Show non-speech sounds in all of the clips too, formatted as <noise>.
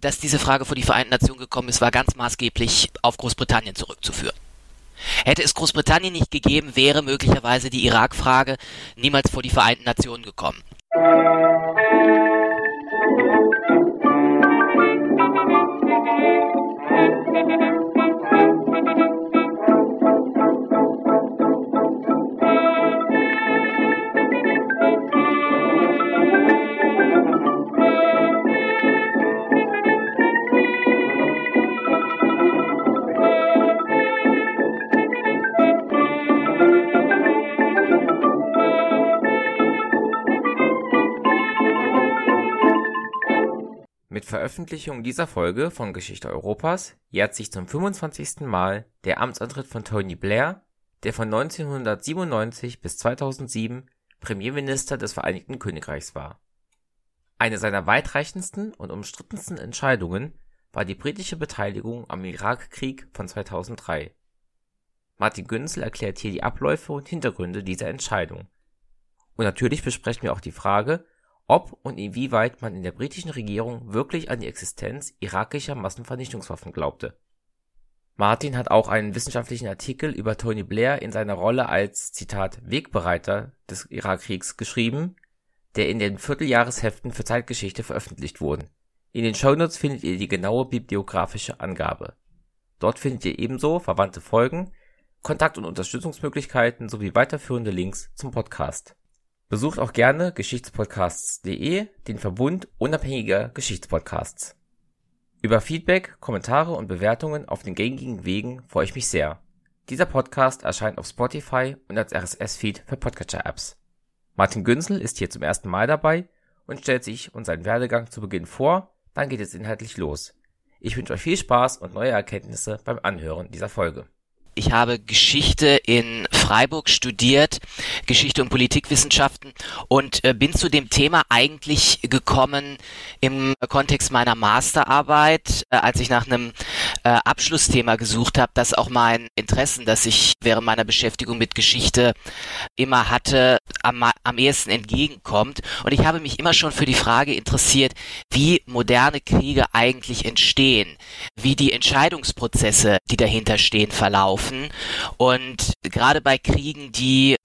dass diese Frage vor die Vereinten Nationen gekommen ist, war ganz maßgeblich auf Großbritannien zurückzuführen. Hätte es Großbritannien nicht gegeben, wäre möglicherweise die Irak-Frage niemals vor die Vereinten Nationen gekommen. Mit Veröffentlichung dieser Folge von Geschichte Europas jährt sich zum 25. Mal der Amtsantritt von Tony Blair, der von 1997 bis 2007 Premierminister des Vereinigten Königreichs war. Eine seiner weitreichendsten und umstrittensten Entscheidungen war die britische Beteiligung am Irakkrieg von 2003. Martin Günzel erklärt hier die Abläufe und Hintergründe dieser Entscheidung. Und natürlich besprechen wir auch die Frage ob und inwieweit man in der britischen Regierung wirklich an die Existenz irakischer Massenvernichtungswaffen glaubte. Martin hat auch einen wissenschaftlichen Artikel über Tony Blair in seiner Rolle als Zitat Wegbereiter des Irakkriegs geschrieben, der in den Vierteljahresheften für Zeitgeschichte veröffentlicht wurden. In den Shownotes findet ihr die genaue bibliografische Angabe. Dort findet ihr ebenso verwandte Folgen, Kontakt- und Unterstützungsmöglichkeiten sowie weiterführende Links zum Podcast Besucht auch gerne Geschichtspodcasts.de, den Verbund unabhängiger Geschichtspodcasts. Über Feedback, Kommentare und Bewertungen auf den gängigen Wegen freue ich mich sehr. Dieser Podcast erscheint auf Spotify und als RSS-Feed für Podcatcher-Apps. Martin Günzel ist hier zum ersten Mal dabei und stellt sich und seinen Werdegang zu Beginn vor, dann geht es inhaltlich los. Ich wünsche euch viel Spaß und neue Erkenntnisse beim Anhören dieser Folge. Ich habe Geschichte in Freiburg studiert, Geschichte und Politikwissenschaften und äh, bin zu dem Thema eigentlich gekommen im Kontext meiner Masterarbeit, äh, als ich nach einem äh, Abschlussthema gesucht habe, das auch mein Interessen, das ich während meiner Beschäftigung mit Geschichte immer hatte, am, am ehesten entgegenkommt. Und ich habe mich immer schon für die Frage interessiert, wie moderne Kriege eigentlich entstehen, wie die Entscheidungsprozesse, die dahinter stehen, verlaufen treffen. Und gerade bei Kriegen, die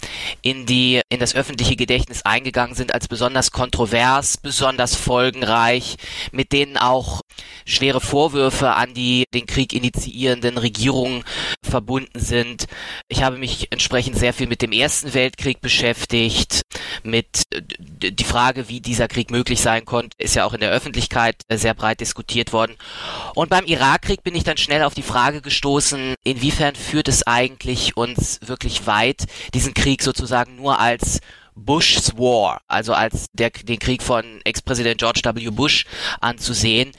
in die, in das öffentliche Gedächtnis eingegangen sind als besonders kontrovers, besonders folgenreich, mit denen auch schwere Vorwürfe an die den Krieg initiierenden Regierungen verbunden sind. Ich habe mich entsprechend sehr viel mit dem Ersten Weltkrieg beschäftigt, mit die Frage, wie dieser Krieg möglich sein konnte, ist ja auch in der Öffentlichkeit sehr breit diskutiert worden. Und beim Irakkrieg bin ich dann schnell auf die Frage gestoßen, inwiefern führt es eigentlich uns wirklich weit, diesen Krieg sozusagen nur als Bush's War, also als der, den Krieg von Ex-Präsident George W. Bush anzusehen.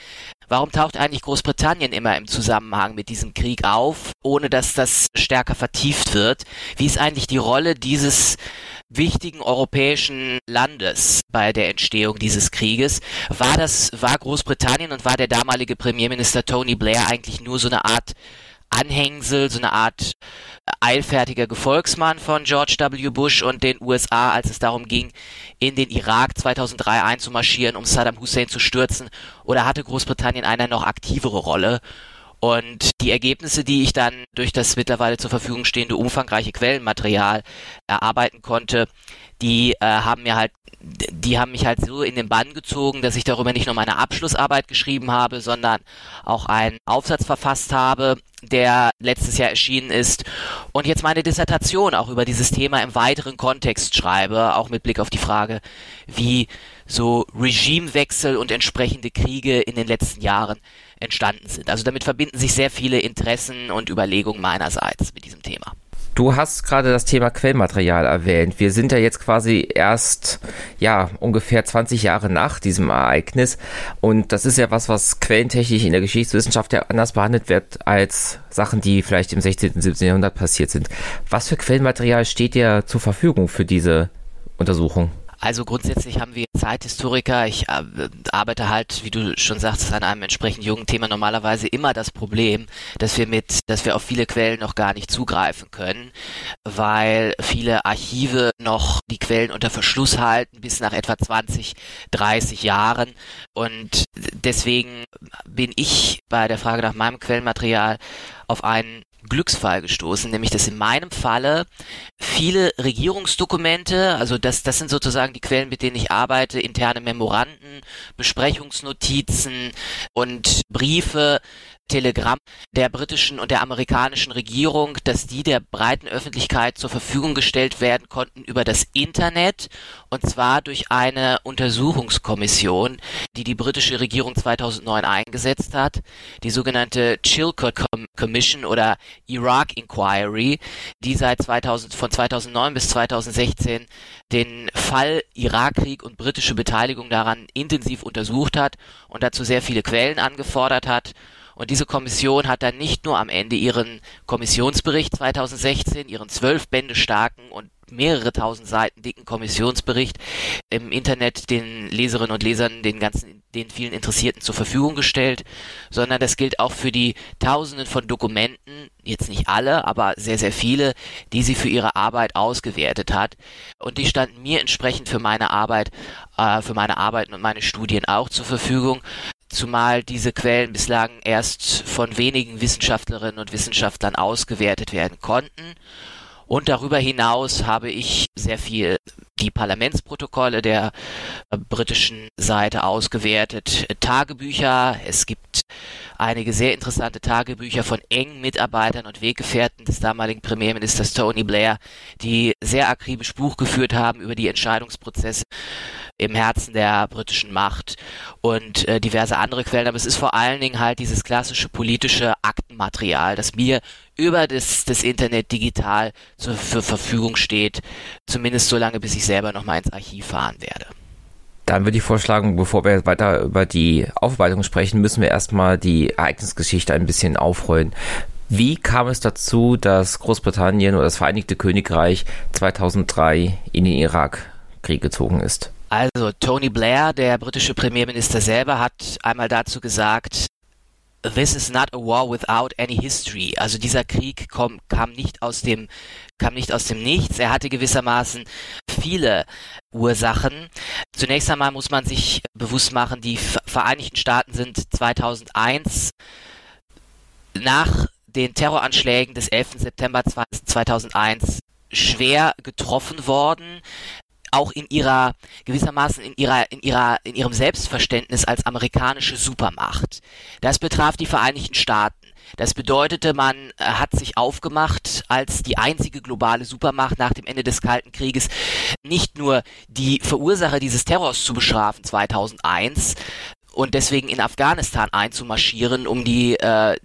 Warum taucht eigentlich Großbritannien immer im Zusammenhang mit diesem Krieg auf, ohne dass das stärker vertieft wird? Wie ist eigentlich die Rolle dieses wichtigen europäischen Landes bei der Entstehung dieses Krieges? War das, war Großbritannien und war der damalige Premierminister Tony Blair eigentlich nur so eine Art Anhängsel, so eine Art eilfertiger Gefolgsmann von George W. Bush und den USA, als es darum ging, in den Irak 2003 einzumarschieren, um Saddam Hussein zu stürzen? Oder hatte Großbritannien eine noch aktivere Rolle? Und die Ergebnisse, die ich dann durch das mittlerweile zur Verfügung stehende umfangreiche Quellenmaterial erarbeiten konnte, die äh, haben mir halt, die haben mich halt so in den Bann gezogen, dass ich darüber nicht nur meine Abschlussarbeit geschrieben habe, sondern auch einen Aufsatz verfasst habe, der letztes Jahr erschienen ist und jetzt meine Dissertation auch über dieses Thema im weiteren Kontext schreibe, auch mit Blick auf die Frage, wie so Regimewechsel und entsprechende Kriege in den letzten Jahren entstanden sind. Also damit verbinden sich sehr viele Interessen und Überlegungen meinerseits mit diesem Thema. Du hast gerade das Thema Quellmaterial erwähnt. Wir sind ja jetzt quasi erst, ja, ungefähr 20 Jahre nach diesem Ereignis. Und das ist ja was, was quellentechnisch in der Geschichtswissenschaft ja anders behandelt wird als Sachen, die vielleicht im 16., und 17. Jahrhundert passiert sind. Was für Quellmaterial steht dir zur Verfügung für diese Untersuchung? Also grundsätzlich haben wir Zeithistoriker, ich äh, arbeite halt, wie du schon sagst, an einem entsprechend jungen Thema. Normalerweise immer das Problem, dass wir mit, dass wir auf viele Quellen noch gar nicht zugreifen können, weil viele Archive noch die Quellen unter Verschluss halten bis nach etwa 20, 30 Jahren. Und deswegen bin ich bei der Frage nach meinem Quellenmaterial auf einen Glücksfall gestoßen, nämlich dass in meinem Falle viele Regierungsdokumente, also das, das sind sozusagen die Quellen, mit denen ich arbeite, interne Memoranden, Besprechungsnotizen und Briefe, Telegramm der britischen und der amerikanischen Regierung, dass die der breiten Öffentlichkeit zur Verfügung gestellt werden konnten über das Internet und zwar durch eine Untersuchungskommission, die die britische Regierung 2009 eingesetzt hat, die sogenannte Chilcot Commission oder Iraq Inquiry, die seit 2000, von 2009 bis 2016 den Fall Irakkrieg und britische Beteiligung daran intensiv untersucht hat und dazu sehr viele Quellen angefordert hat und diese Kommission hat dann nicht nur am Ende ihren Kommissionsbericht 2016, ihren zwölf Bände starken und mehrere tausend Seiten dicken Kommissionsbericht im Internet den Leserinnen und Lesern, den ganzen, den vielen Interessierten zur Verfügung gestellt, sondern das gilt auch für die Tausenden von Dokumenten, jetzt nicht alle, aber sehr, sehr viele, die sie für ihre Arbeit ausgewertet hat. Und die standen mir entsprechend für meine Arbeit, äh, für meine Arbeiten und meine Studien auch zur Verfügung zumal diese Quellen bislang erst von wenigen Wissenschaftlerinnen und Wissenschaftlern ausgewertet werden konnten. Und darüber hinaus habe ich sehr viel die Parlamentsprotokolle der äh, britischen Seite ausgewertet, Tagebücher. Es gibt einige sehr interessante Tagebücher von engen Mitarbeitern und Weggefährten des damaligen Premierministers Tony Blair, die sehr akribisch Buch geführt haben über die Entscheidungsprozesse im Herzen der britischen Macht und äh, diverse andere Quellen. Aber es ist vor allen Dingen halt dieses klassische politische Aktenmaterial, das mir über das, das Internet digital zur, Verfügung steht, zumindest so lange, bis ich selber nochmal ins Archiv fahren werde. Dann würde ich vorschlagen, bevor wir weiter über die Aufarbeitung sprechen, müssen wir erstmal die Ereignisgeschichte ein bisschen aufrollen. Wie kam es dazu, dass Großbritannien oder das Vereinigte Königreich 2003 in den Irakkrieg gezogen ist? Also Tony Blair, der britische Premierminister selber, hat einmal dazu gesagt, This is not a war without any history. Also dieser Krieg kom, kam nicht aus dem kam nicht aus dem Nichts. Er hatte gewissermaßen viele Ursachen. Zunächst einmal muss man sich bewusst machen, die Vereinigten Staaten sind 2001 nach den Terroranschlägen des 11. September 2001 schwer getroffen worden auch in ihrer gewissermaßen in ihrer in ihrer in ihrem Selbstverständnis als amerikanische Supermacht. Das betraf die Vereinigten Staaten. Das bedeutete, man äh, hat sich aufgemacht, als die einzige globale Supermacht nach dem Ende des Kalten Krieges nicht nur die Verursacher dieses Terrors zu bestrafen 2001 und deswegen in Afghanistan einzumarschieren, um die äh,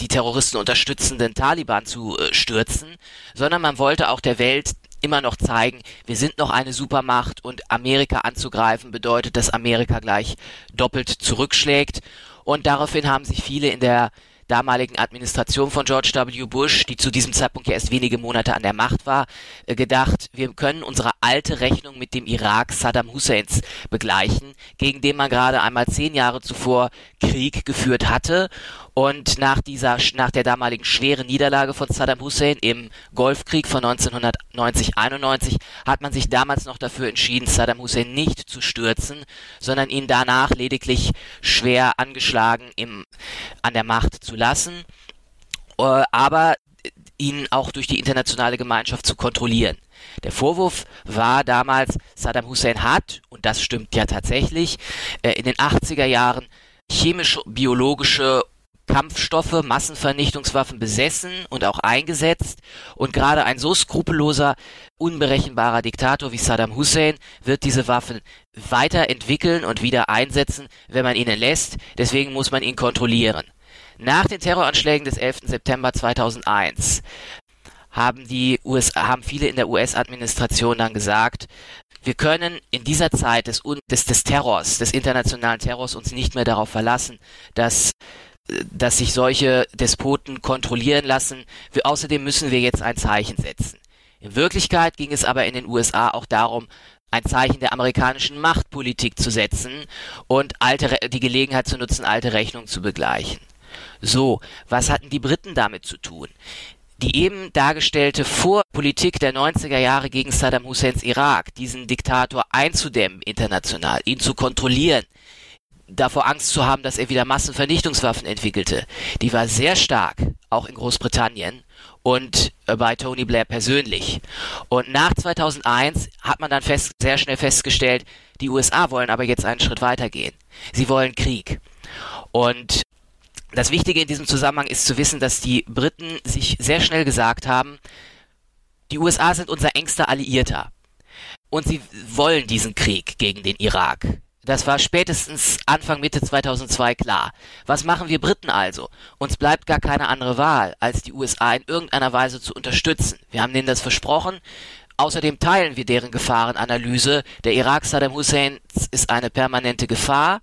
die Terroristen unterstützenden Taliban zu äh, stürzen, sondern man wollte auch der Welt immer noch zeigen, wir sind noch eine Supermacht und Amerika anzugreifen bedeutet, dass Amerika gleich doppelt zurückschlägt. Und daraufhin haben sich viele in der damaligen Administration von George W. Bush, die zu diesem Zeitpunkt ja erst wenige Monate an der Macht war, äh, gedacht, wir können unsere alte Rechnung mit dem Irak Saddam Husseins begleichen, gegen den man gerade einmal zehn Jahre zuvor Krieg geführt hatte und nach dieser, nach der damaligen schweren Niederlage von Saddam Hussein im Golfkrieg von 1990-91 hat man sich damals noch dafür entschieden, Saddam Hussein nicht zu stürzen, sondern ihn danach lediglich schwer angeschlagen im, an der Macht zu lassen, äh, aber ihn auch durch die internationale Gemeinschaft zu kontrollieren. Der Vorwurf war damals, Saddam Hussein hat, und das stimmt ja tatsächlich, äh, in den 80er Jahren chemische, biologische Kampfstoffe, Massenvernichtungswaffen besessen und auch eingesetzt. Und gerade ein so skrupelloser, unberechenbarer Diktator wie Saddam Hussein wird diese Waffen weiterentwickeln und wieder einsetzen, wenn man ihnen lässt. Deswegen muss man ihn kontrollieren. Nach den Terroranschlägen des 11. September 2001 haben die USA, haben viele in der US-Administration dann gesagt, wir können in dieser Zeit des, des, des Terrors, des internationalen Terrors uns nicht mehr darauf verlassen, dass dass sich solche Despoten kontrollieren lassen. Wir, außerdem müssen wir jetzt ein Zeichen setzen. In Wirklichkeit ging es aber in den USA auch darum, ein Zeichen der amerikanischen Machtpolitik zu setzen und alte, die Gelegenheit zu nutzen, alte Rechnungen zu begleichen. So, was hatten die Briten damit zu tun? Die eben dargestellte Vorpolitik der 90er Jahre gegen Saddam Husseins Irak, diesen Diktator einzudämmen international, ihn zu kontrollieren, davor Angst zu haben, dass er wieder Massenvernichtungswaffen entwickelte, die war sehr stark, auch in Großbritannien und äh, bei Tony Blair persönlich. Und nach 2001 hat man dann fest, sehr schnell festgestellt, die USA wollen aber jetzt einen Schritt weitergehen. Sie wollen Krieg. Und das Wichtige in diesem Zusammenhang ist zu wissen, dass die Briten sich sehr schnell gesagt haben, die USA sind unser engster Alliierter. Und sie wollen diesen Krieg gegen den Irak. Das war spätestens Anfang Mitte 2002 klar. Was machen wir Briten also? Uns bleibt gar keine andere Wahl, als die USA in irgendeiner Weise zu unterstützen. Wir haben denen das versprochen. Außerdem teilen wir deren Gefahrenanalyse. Der Irak Saddam Hussein ist eine permanente Gefahr.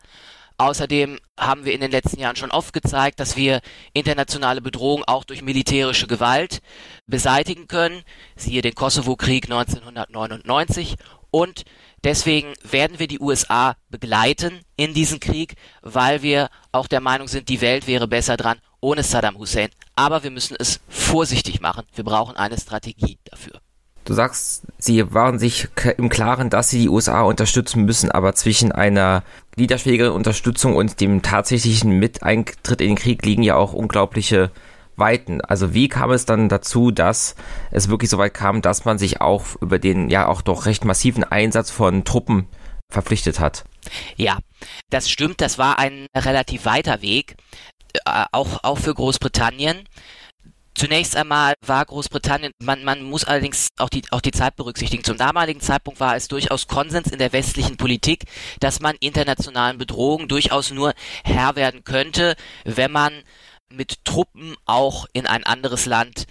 Außerdem haben wir in den letzten Jahren schon oft gezeigt, dass wir internationale Bedrohungen auch durch militärische Gewalt beseitigen können. Siehe den Kosovo-Krieg 1999 und Deswegen werden wir die USA begleiten in diesen Krieg, weil wir auch der Meinung sind, die Welt wäre besser dran ohne Saddam Hussein. Aber wir müssen es vorsichtig machen. Wir brauchen eine Strategie dafür. Du sagst, sie waren sich im Klaren, dass sie die USA unterstützen müssen, aber zwischen einer niederschwelligen Unterstützung und dem tatsächlichen Miteintritt in den Krieg liegen ja auch unglaubliche weiten. Also wie kam es dann dazu, dass es wirklich so weit kam, dass man sich auch über den ja auch doch recht massiven Einsatz von Truppen verpflichtet hat? Ja, das stimmt. Das war ein relativ weiter Weg, äh, auch, auch für Großbritannien. Zunächst einmal war Großbritannien, man, man muss allerdings auch die, auch die Zeit berücksichtigen. Zum damaligen Zeitpunkt war es durchaus Konsens in der westlichen Politik, dass man internationalen Bedrohungen durchaus nur Herr werden könnte, wenn man mit Truppen auch in ein anderes Land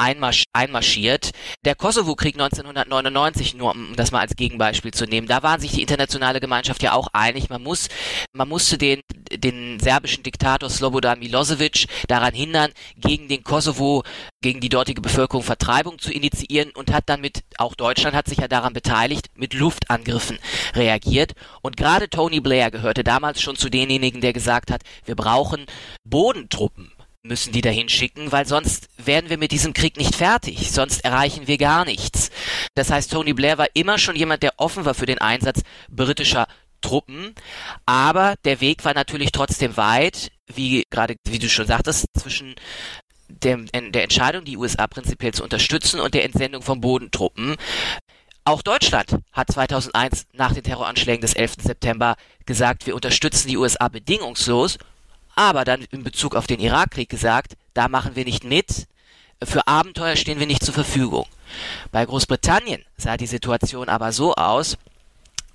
einmarsch einmarschiert. Der Kosovo-Krieg 1999, nur um das mal als Gegenbeispiel zu nehmen, da waren sich die internationale Gemeinschaft ja auch einig, man muss, man musste den, den serbischen Diktator Slobodan Milosevic daran hindern, gegen den Kosovo, gegen die dortige Bevölkerung Vertreibung zu initiieren und hat dann mit, auch Deutschland hat sich ja daran beteiligt, mit Luftangriffen reagiert. Und gerade Tony Blair gehörte damals schon zu denjenigen, der gesagt hat, wir brauchen Bodentruppen müssen die dahin schicken, weil sonst werden wir mit diesem Krieg nicht fertig, sonst erreichen wir gar nichts. Das heißt, Tony Blair war immer schon jemand, der offen war für den Einsatz britischer Truppen, aber der Weg war natürlich trotzdem weit, wie gerade, wie du schon sagtest, zwischen dem, der Entscheidung, die USA prinzipiell zu unterstützen und der Entsendung von Bodentruppen. Auch Deutschland hat 2001 nach den Terroranschlägen des 11. September gesagt, wir unterstützen die USA bedingungslos aber dann in Bezug auf den Irakkrieg gesagt, da machen wir nicht mit, für Abenteuer stehen wir nicht zur Verfügung. Bei Großbritannien sah die Situation aber so aus,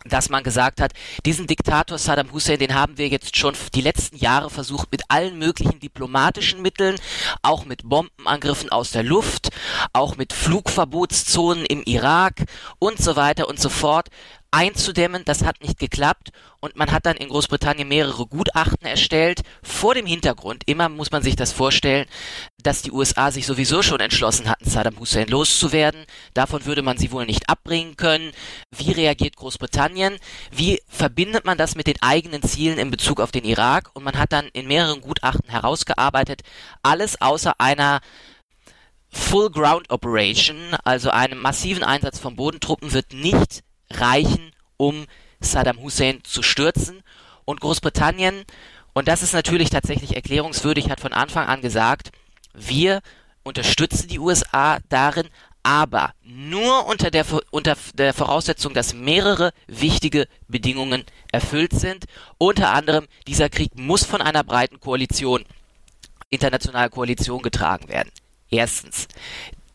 dass man gesagt hat, diesen Diktator Saddam Hussein, den haben wir jetzt schon die letzten Jahre versucht, mit allen möglichen diplomatischen Mitteln, auch mit Bombenangriffen aus der Luft, auch mit Flugverbotszonen im Irak und so weiter und so fort einzudämmen. Das hat nicht geklappt und man hat dann in Großbritannien mehrere Gutachten erstellt, vor dem Hintergrund, immer muss man sich das vorstellen, dass die USA sich sowieso schon entschlossen hatten, Saddam Hussein loszuwerden. Davon würde man sie wohl nicht abbringen können. Wie reagiert Großbritannien? Wie verbindet man das mit den eigenen Zielen in Bezug auf den Irak? Und man hat dann in mehreren Gutachten herausgearbeitet, alles außer einer Full Ground Operation, also einem massiven Einsatz von Bodentruppen, wird nicht reichen, um Saddam Hussein zu stürzen. Und Großbritannien, und das ist natürlich tatsächlich erklärungswürdig, hat von Anfang an gesagt, wir unterstützen die USA darin, aber nur unter der, unter der Voraussetzung, dass mehrere wichtige Bedingungen erfüllt sind. Unter anderem, dieser Krieg muss von einer breiten Koalition, internationaler Koalition getragen werden. Erstens.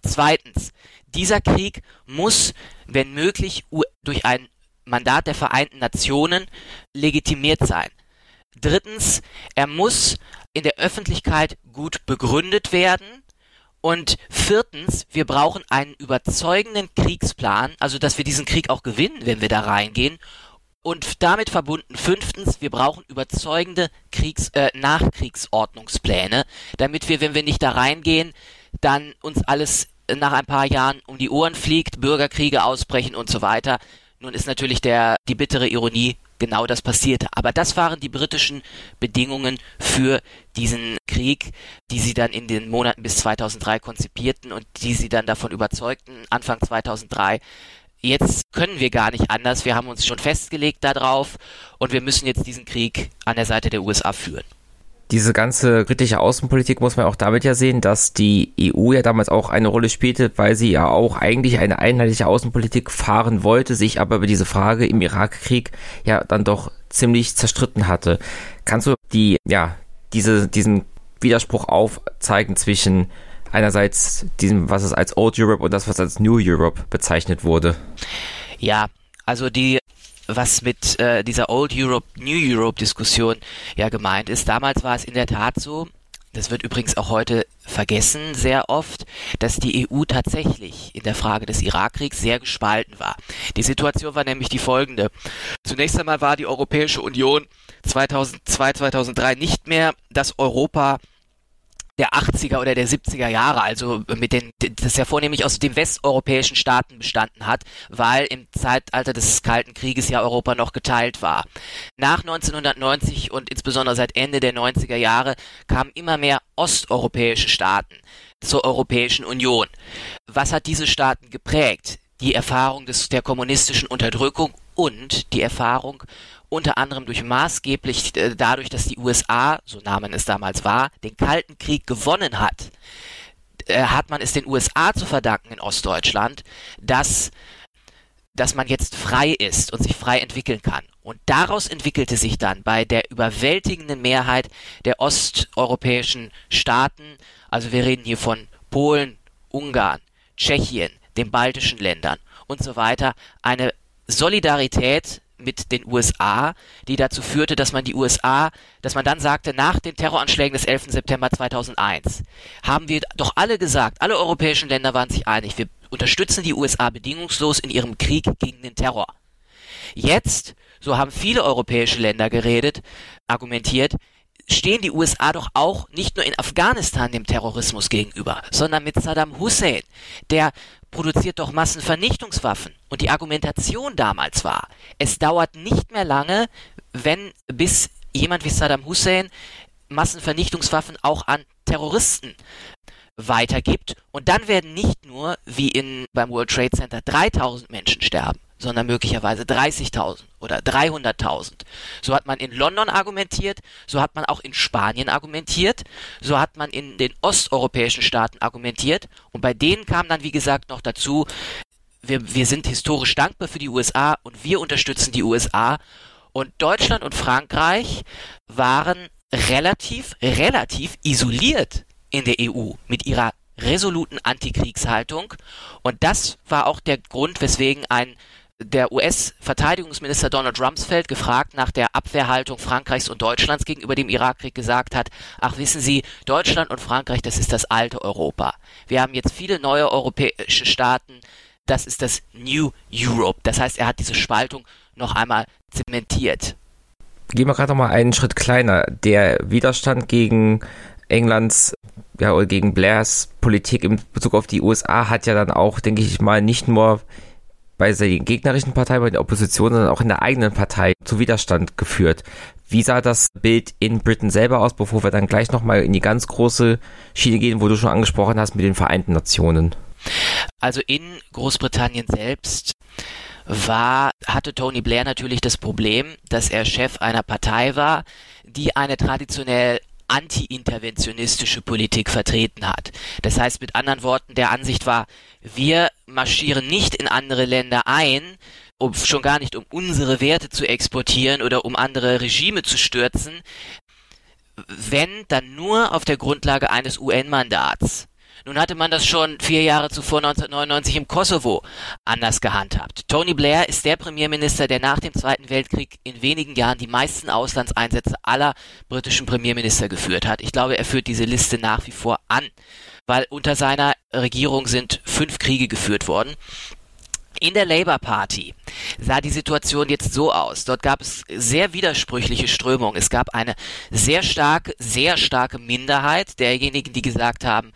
Zweitens, dieser Krieg muss, wenn möglich, durch ein Mandat der Vereinten Nationen legitimiert sein. Drittens, er muss in der Öffentlichkeit gut begründet werden. Und viertens, wir brauchen einen überzeugenden Kriegsplan, also dass wir diesen Krieg auch gewinnen, wenn wir da reingehen. Und damit verbunden fünftens, wir brauchen überzeugende Kriegs, äh, Nachkriegsordnungspläne, damit wir, wenn wir nicht da reingehen, dann uns alles nach ein paar Jahren um die Ohren fliegt, Bürgerkriege ausbrechen und so weiter. Nun ist natürlich der, die bittere Ironie genau das passierte. Aber das waren die britischen Bedingungen für diesen Krieg, die sie dann in den Monaten bis 2003 konzipierten und die sie dann davon überzeugten, Anfang 2003, jetzt können wir gar nicht anders, wir haben uns schon festgelegt darauf und wir müssen jetzt diesen Krieg an der Seite der USA führen diese ganze kritische Außenpolitik muss man auch damit ja sehen, dass die EU ja damals auch eine Rolle spielte, weil sie ja auch eigentlich eine einheitliche Außenpolitik fahren wollte, sich aber über diese Frage im Irakkrieg ja dann doch ziemlich zerstritten hatte. Kannst du die, ja, diese, diesen Widerspruch aufzeigen zwischen einerseits diesem, was es als Old Europe und das, was als New Europe bezeichnet wurde? Ja, also die was mit äh, dieser Old Europe, New Europe Diskussion ja gemeint ist. Damals war es in der Tat so, das wird übrigens auch heute vergessen sehr oft, dass die EU tatsächlich in der Frage des Irakkriegs sehr gespalten war. Die Situation war nämlich die folgende. Zunächst einmal war die Europäische Union 2002, 2003 nicht mehr das Europa der 80er oder der 70er Jahre, also mit den, das ja vornehmlich aus den westeuropäischen Staaten bestanden hat, weil im Zeitalter des Kalten Krieges ja Europa noch geteilt war. Nach 1990 und insbesondere seit Ende der 90er Jahre kamen immer mehr osteuropäische Staaten zur Europäischen Union. Was hat diese Staaten geprägt? Die Erfahrung des, der kommunistischen Unterdrückung und die Erfahrung unter anderem durch maßgeblich äh, dadurch, dass die USA, so Namen es damals war, den Kalten Krieg gewonnen hat, äh, hat man es den USA zu verdanken in Ostdeutschland, dass dass man jetzt frei ist und sich frei entwickeln kann. Und daraus entwickelte sich dann bei der überwältigenden Mehrheit der osteuropäischen Staaten, also wir reden hier von Polen, Ungarn, Tschechien, den baltischen Ländern und so weiter, eine Solidarität mit den USA, die dazu führte, dass man die USA, dass man dann sagte, nach den Terroranschlägen des 11. September 2001 haben wir doch alle gesagt, alle europäischen Länder waren sich einig, wir unterstützen die USA bedingungslos in ihrem Krieg gegen den Terror. Jetzt, so haben viele europäische Länder geredet, argumentiert, stehen die USA doch auch nicht nur in Afghanistan dem Terrorismus gegenüber, sondern mit Saddam Hussein, der produziert doch Massenvernichtungswaffen. Und die Argumentation damals war, es dauert nicht mehr lange, wenn bis jemand wie Saddam Hussein Massenvernichtungswaffen auch an Terroristen weitergibt. Und dann werden nicht nur, wie in, beim World Trade Center, 3000 Menschen sterben, sondern möglicherweise 30.000 oder 300.000. So hat man in London argumentiert, so hat man auch in Spanien argumentiert, so hat man in den osteuropäischen Staaten argumentiert. Und bei denen kam dann, wie gesagt, noch dazu, wir, wir sind historisch dankbar für die USA und wir unterstützen die USA und Deutschland und Frankreich waren relativ, relativ isoliert in der EU mit ihrer resoluten Antikriegshaltung. Und das war auch der Grund, weswegen ein der US-Verteidigungsminister Donald Rumsfeld gefragt nach der Abwehrhaltung Frankreichs und Deutschlands gegenüber dem Irakkrieg gesagt hat, ach wissen Sie, Deutschland und Frankreich, das ist das alte Europa. Wir haben jetzt viele neue europäische Staaten, das ist das New Europe. Das heißt, er hat diese Spaltung noch einmal zementiert. Gehen wir gerade noch mal einen Schritt kleiner. Der Widerstand gegen Englands ja, oder gegen Blairs Politik in Bezug auf die USA hat ja dann auch, denke ich mal, nicht nur bei der gegnerischen Partei, bei der Opposition, sondern auch in der eigenen Partei zu Widerstand geführt. Wie sah das Bild in Britain selber aus, bevor wir dann gleich nochmal in die ganz große Schiene gehen, wo du schon angesprochen hast mit den Vereinten Nationen? Also in Großbritannien selbst war, hatte Tony Blair natürlich das Problem, dass er Chef einer Partei war, die eine traditionell anti-interventionistische Politik vertreten hat. Das heißt mit anderen Worten, der Ansicht war, wir marschieren nicht in andere Länder ein, um schon gar nicht um unsere Werte zu exportieren oder um andere Regime zu stürzen, wenn dann nur auf der Grundlage eines UN-Mandats. Nun hatte man das schon vier Jahre zuvor 1999 im Kosovo anders gehandhabt. Tony Blair ist der Premierminister, der nach dem Zweiten Weltkrieg in wenigen Jahren die meisten Auslandseinsätze aller britischen Premierminister geführt hat. Ich glaube, er führt diese Liste nach wie vor an, weil unter seiner Regierung sind fünf Kriege geführt worden. In der Labour Party sah die Situation jetzt so aus. Dort gab es sehr widersprüchliche Strömungen. Es gab eine sehr starke, sehr starke Minderheit derjenigen, die gesagt haben,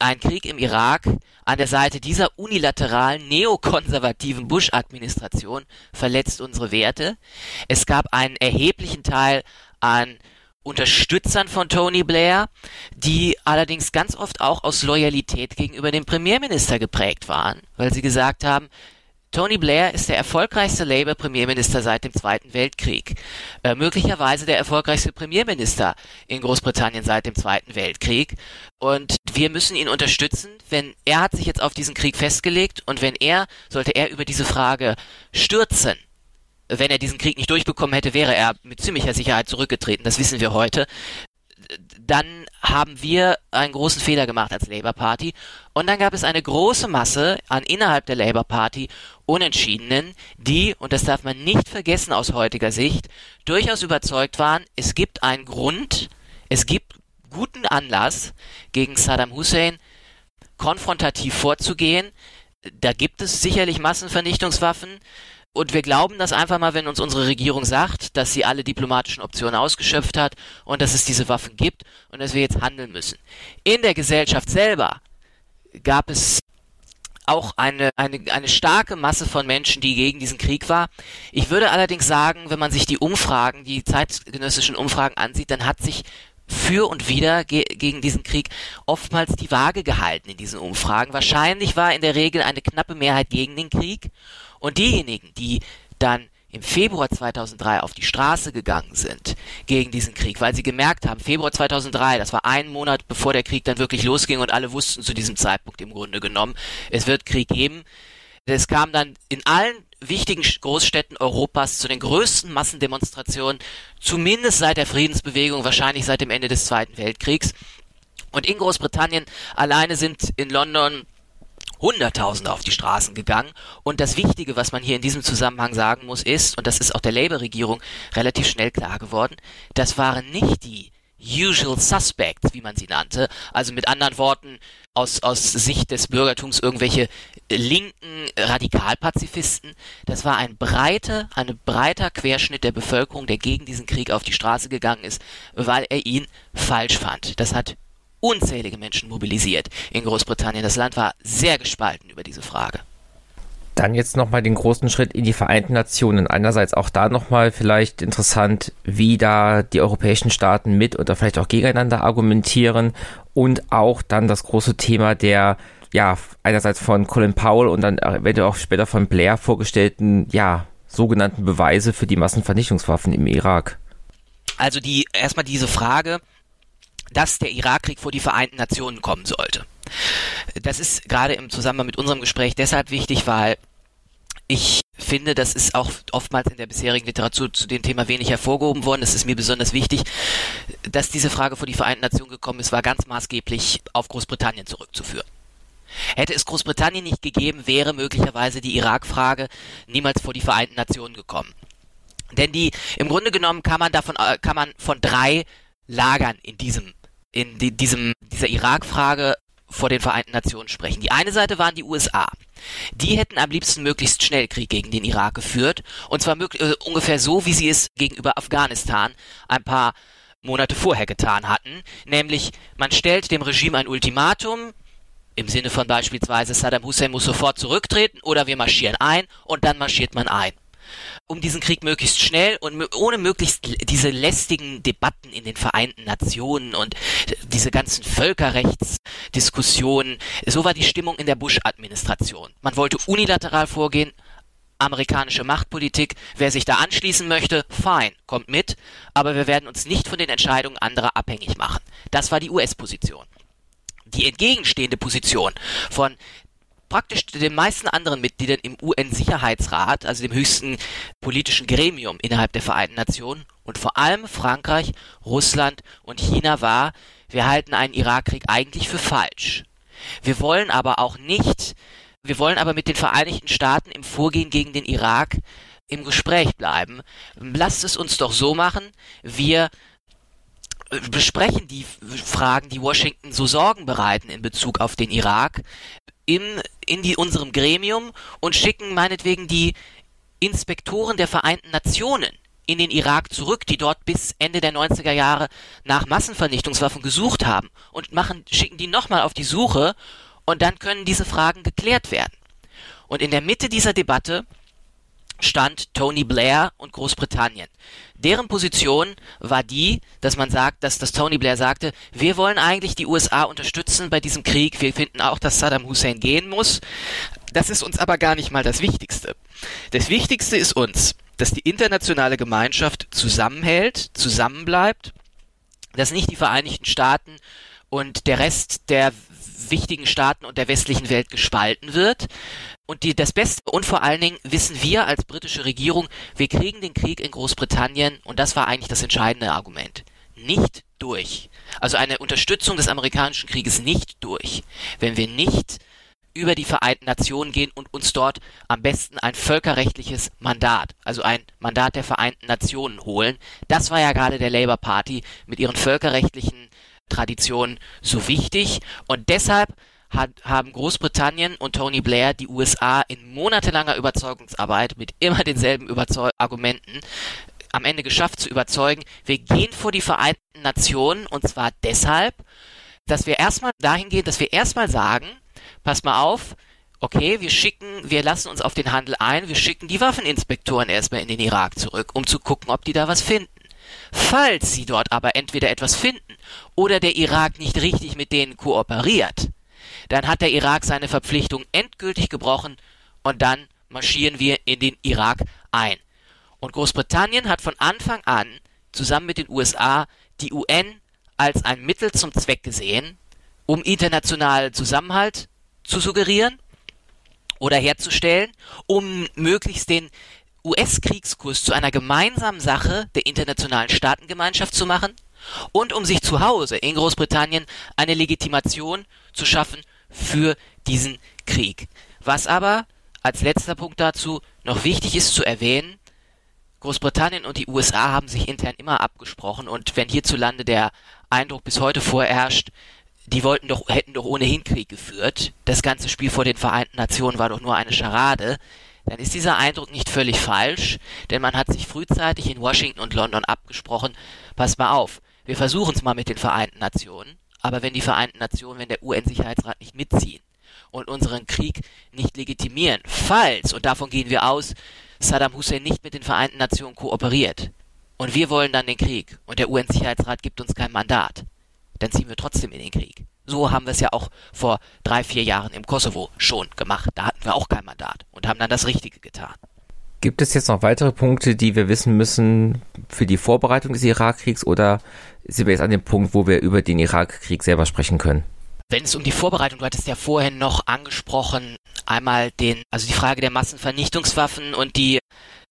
ein Krieg im Irak an der Seite dieser unilateralen neokonservativen Bush-Administration verletzt unsere Werte. Es gab einen erheblichen Teil an Unterstützern von Tony Blair, die allerdings ganz oft auch aus Loyalität gegenüber dem Premierminister geprägt waren, weil sie gesagt haben, Tony Blair ist der erfolgreichste Labour-Premierminister seit dem Zweiten Weltkrieg. Äh, möglicherweise der erfolgreichste Premierminister in Großbritannien seit dem Zweiten Weltkrieg. Und wir müssen ihn unterstützen, wenn er hat sich jetzt auf diesen Krieg festgelegt und wenn er, sollte er über diese Frage stürzen, wenn er diesen Krieg nicht durchbekommen hätte, wäre er mit ziemlicher Sicherheit zurückgetreten. Das wissen wir heute. Dann haben wir einen großen Fehler gemacht als Labour Party. Und dann gab es eine große Masse an innerhalb der Labour Party Unentschiedenen, die, und das darf man nicht vergessen aus heutiger Sicht, durchaus überzeugt waren, es gibt einen Grund, es gibt guten Anlass, gegen Saddam Hussein konfrontativ vorzugehen. Da gibt es sicherlich Massenvernichtungswaffen. Und wir glauben das einfach mal, wenn uns unsere Regierung sagt, dass sie alle diplomatischen Optionen ausgeschöpft hat und dass es diese Waffen gibt und dass wir jetzt handeln müssen. In der Gesellschaft selber gab es auch eine, eine, eine starke Masse von Menschen, die gegen diesen Krieg war. Ich würde allerdings sagen, wenn man sich die Umfragen, die zeitgenössischen Umfragen ansieht, dann hat sich für und wieder ge gegen diesen Krieg oftmals die Waage gehalten in diesen Umfragen. Wahrscheinlich war in der Regel eine knappe Mehrheit gegen den Krieg und diejenigen, die dann im Februar 2003 auf die Straße gegangen sind gegen diesen Krieg, weil sie gemerkt haben, Februar 2003, das war ein Monat bevor der Krieg dann wirklich losging und alle wussten zu diesem Zeitpunkt im Grunde genommen, es wird Krieg geben. Es kam dann in allen wichtigen Großstädten Europas zu den größten Massendemonstrationen, zumindest seit der Friedensbewegung, wahrscheinlich seit dem Ende des Zweiten Weltkriegs. Und in Großbritannien alleine sind in London Hunderttausende auf die Straßen gegangen. Und das Wichtige, was man hier in diesem Zusammenhang sagen muss, ist, und das ist auch der Labour-Regierung relativ schnell klar geworden, das waren nicht die Usual Suspects, wie man sie nannte. Also mit anderen Worten, aus, aus Sicht des Bürgertums irgendwelche linken Radikalpazifisten. Das war ein breiter, ein breiter Querschnitt der Bevölkerung, der gegen diesen Krieg auf die Straße gegangen ist, weil er ihn falsch fand. Das hat unzählige Menschen mobilisiert in Großbritannien. Das Land war sehr gespalten über diese Frage. Dann jetzt nochmal den großen Schritt in die Vereinten Nationen. Einerseits auch da nochmal vielleicht interessant, wie da die europäischen Staaten mit oder vielleicht auch gegeneinander argumentieren und auch dann das große Thema der ja, einerseits von Colin Powell und dann eventuell auch später von Blair vorgestellten, ja, sogenannten Beweise für die Massenvernichtungswaffen im Irak. Also die, erstmal diese Frage, dass der Irakkrieg vor die Vereinten Nationen kommen sollte. Das ist gerade im Zusammenhang mit unserem Gespräch deshalb wichtig, weil ich finde, das ist auch oftmals in der bisherigen Literatur zu dem Thema wenig hervorgehoben worden. Es ist mir besonders wichtig, dass diese Frage vor die Vereinten Nationen gekommen ist, war ganz maßgeblich auf Großbritannien zurückzuführen. Hätte es Großbritannien nicht gegeben, wäre möglicherweise die Irak-Frage niemals vor die Vereinten Nationen gekommen. Denn die, im Grunde genommen kann man davon, äh, kann man von drei Lagern in diesem in die, diesem, dieser Irak-Frage vor den Vereinten Nationen sprechen. Die eine Seite waren die USA. Die hätten am liebsten möglichst schnell Krieg gegen den Irak geführt. Und zwar äh, ungefähr so, wie sie es gegenüber Afghanistan ein paar Monate vorher getan hatten. Nämlich, man stellt dem Regime ein Ultimatum, im Sinne von beispielsweise Saddam Hussein muss sofort zurücktreten oder wir marschieren ein und dann marschiert man ein um diesen Krieg möglichst schnell und ohne möglichst diese lästigen Debatten in den Vereinten Nationen und diese ganzen Völkerrechtsdiskussionen. So war die Stimmung in der Bush-Administration. Man wollte unilateral vorgehen, amerikanische Machtpolitik. Wer sich da anschließen möchte, fein, kommt mit, aber wir werden uns nicht von den Entscheidungen anderer abhängig machen. Das war die US-Position. Die entgegenstehende Position von praktisch den meisten anderen Mitgliedern im UN-Sicherheitsrat, also dem höchsten politischen Gremium innerhalb der Vereinten Nationen und vor allem Frankreich, Russland und China war, wir halten einen Irakkrieg eigentlich für falsch. Wir wollen aber auch nicht, wir wollen aber mit den Vereinigten Staaten im Vorgehen gegen den Irak im Gespräch bleiben. Lasst es uns doch so machen, wir besprechen die Fragen, die Washington so Sorgen bereiten in Bezug auf den Irak, in, in die, unserem Gremium und schicken meinetwegen die Inspektoren der Vereinten Nationen in den Irak zurück, die dort bis Ende der 90er Jahre nach Massenvernichtungswaffen gesucht haben und machen, schicken die nochmal auf die Suche und dann können diese Fragen geklärt werden. Und in der Mitte dieser Debatte stand Tony Blair und Großbritannien. Deren Position war die, dass man sagt, dass, dass Tony Blair sagte, wir wollen eigentlich die USA unterstützen bei diesem Krieg, wir finden auch, dass Saddam Hussein gehen muss. Das ist uns aber gar nicht mal das Wichtigste. Das Wichtigste ist uns, dass die internationale Gemeinschaft zusammenhält, zusammenbleibt, dass nicht die Vereinigten Staaten und der Rest der wichtigen Staaten und der westlichen Welt gespalten wird. Und die, das Beste und vor allen Dingen wissen wir als britische Regierung, wir kriegen den Krieg in Großbritannien, und das war eigentlich das entscheidende Argument, nicht durch. Also eine Unterstützung des amerikanischen Krieges nicht durch, wenn wir nicht über die Vereinten Nationen gehen und uns dort am besten ein völkerrechtliches Mandat, also ein Mandat der Vereinten Nationen holen. Das war ja gerade der Labour Party mit ihren völkerrechtlichen Tradition so wichtig und deshalb hat, haben Großbritannien und Tony Blair die USA in monatelanger Überzeugungsarbeit mit immer denselben Überzeug Argumenten am Ende geschafft zu überzeugen, wir gehen vor die Vereinten Nationen und zwar deshalb, dass wir erstmal dahin gehen, dass wir erstmal sagen, pass mal auf, okay, wir schicken, wir lassen uns auf den Handel ein, wir schicken die Waffeninspektoren erstmal in den Irak zurück, um zu gucken, ob die da was finden. Falls sie dort aber entweder etwas finden oder der Irak nicht richtig mit denen kooperiert, dann hat der Irak seine Verpflichtung endgültig gebrochen und dann marschieren wir in den Irak ein. Und Großbritannien hat von Anfang an zusammen mit den USA die UN als ein Mittel zum Zweck gesehen, um internationalen Zusammenhalt zu suggerieren oder herzustellen, um möglichst den US-Kriegskurs zu einer gemeinsamen Sache der internationalen Staatengemeinschaft zu machen und um sich zu Hause in Großbritannien eine Legitimation zu schaffen für diesen Krieg. Was aber als letzter Punkt dazu noch wichtig ist zu erwähnen, Großbritannien und die USA haben sich intern immer abgesprochen und wenn hierzulande der Eindruck bis heute vorherrscht, die wollten doch, hätten doch ohnehin Krieg geführt, das ganze Spiel vor den Vereinten Nationen war doch nur eine Scharade, dann ist dieser Eindruck nicht völlig falsch, denn man hat sich frühzeitig in Washington und London abgesprochen, pass mal auf, wir versuchen es mal mit den Vereinten Nationen, aber wenn die Vereinten Nationen, wenn der UN-Sicherheitsrat nicht mitziehen und unseren Krieg nicht legitimieren, falls, und davon gehen wir aus, Saddam Hussein nicht mit den Vereinten Nationen kooperiert, und wir wollen dann den Krieg, und der UN-Sicherheitsrat gibt uns kein Mandat, dann ziehen wir trotzdem in den Krieg. So haben wir es ja auch vor drei, vier Jahren im Kosovo schon gemacht. Da hatten wir auch kein Mandat und haben dann das Richtige getan. Gibt es jetzt noch weitere Punkte, die wir wissen müssen für die Vorbereitung des Irakkriegs oder sind wir jetzt an dem Punkt, wo wir über den Irakkrieg selber sprechen können? Wenn es um die Vorbereitung, du hattest ja vorhin noch angesprochen, einmal den, also die Frage der Massenvernichtungswaffen und die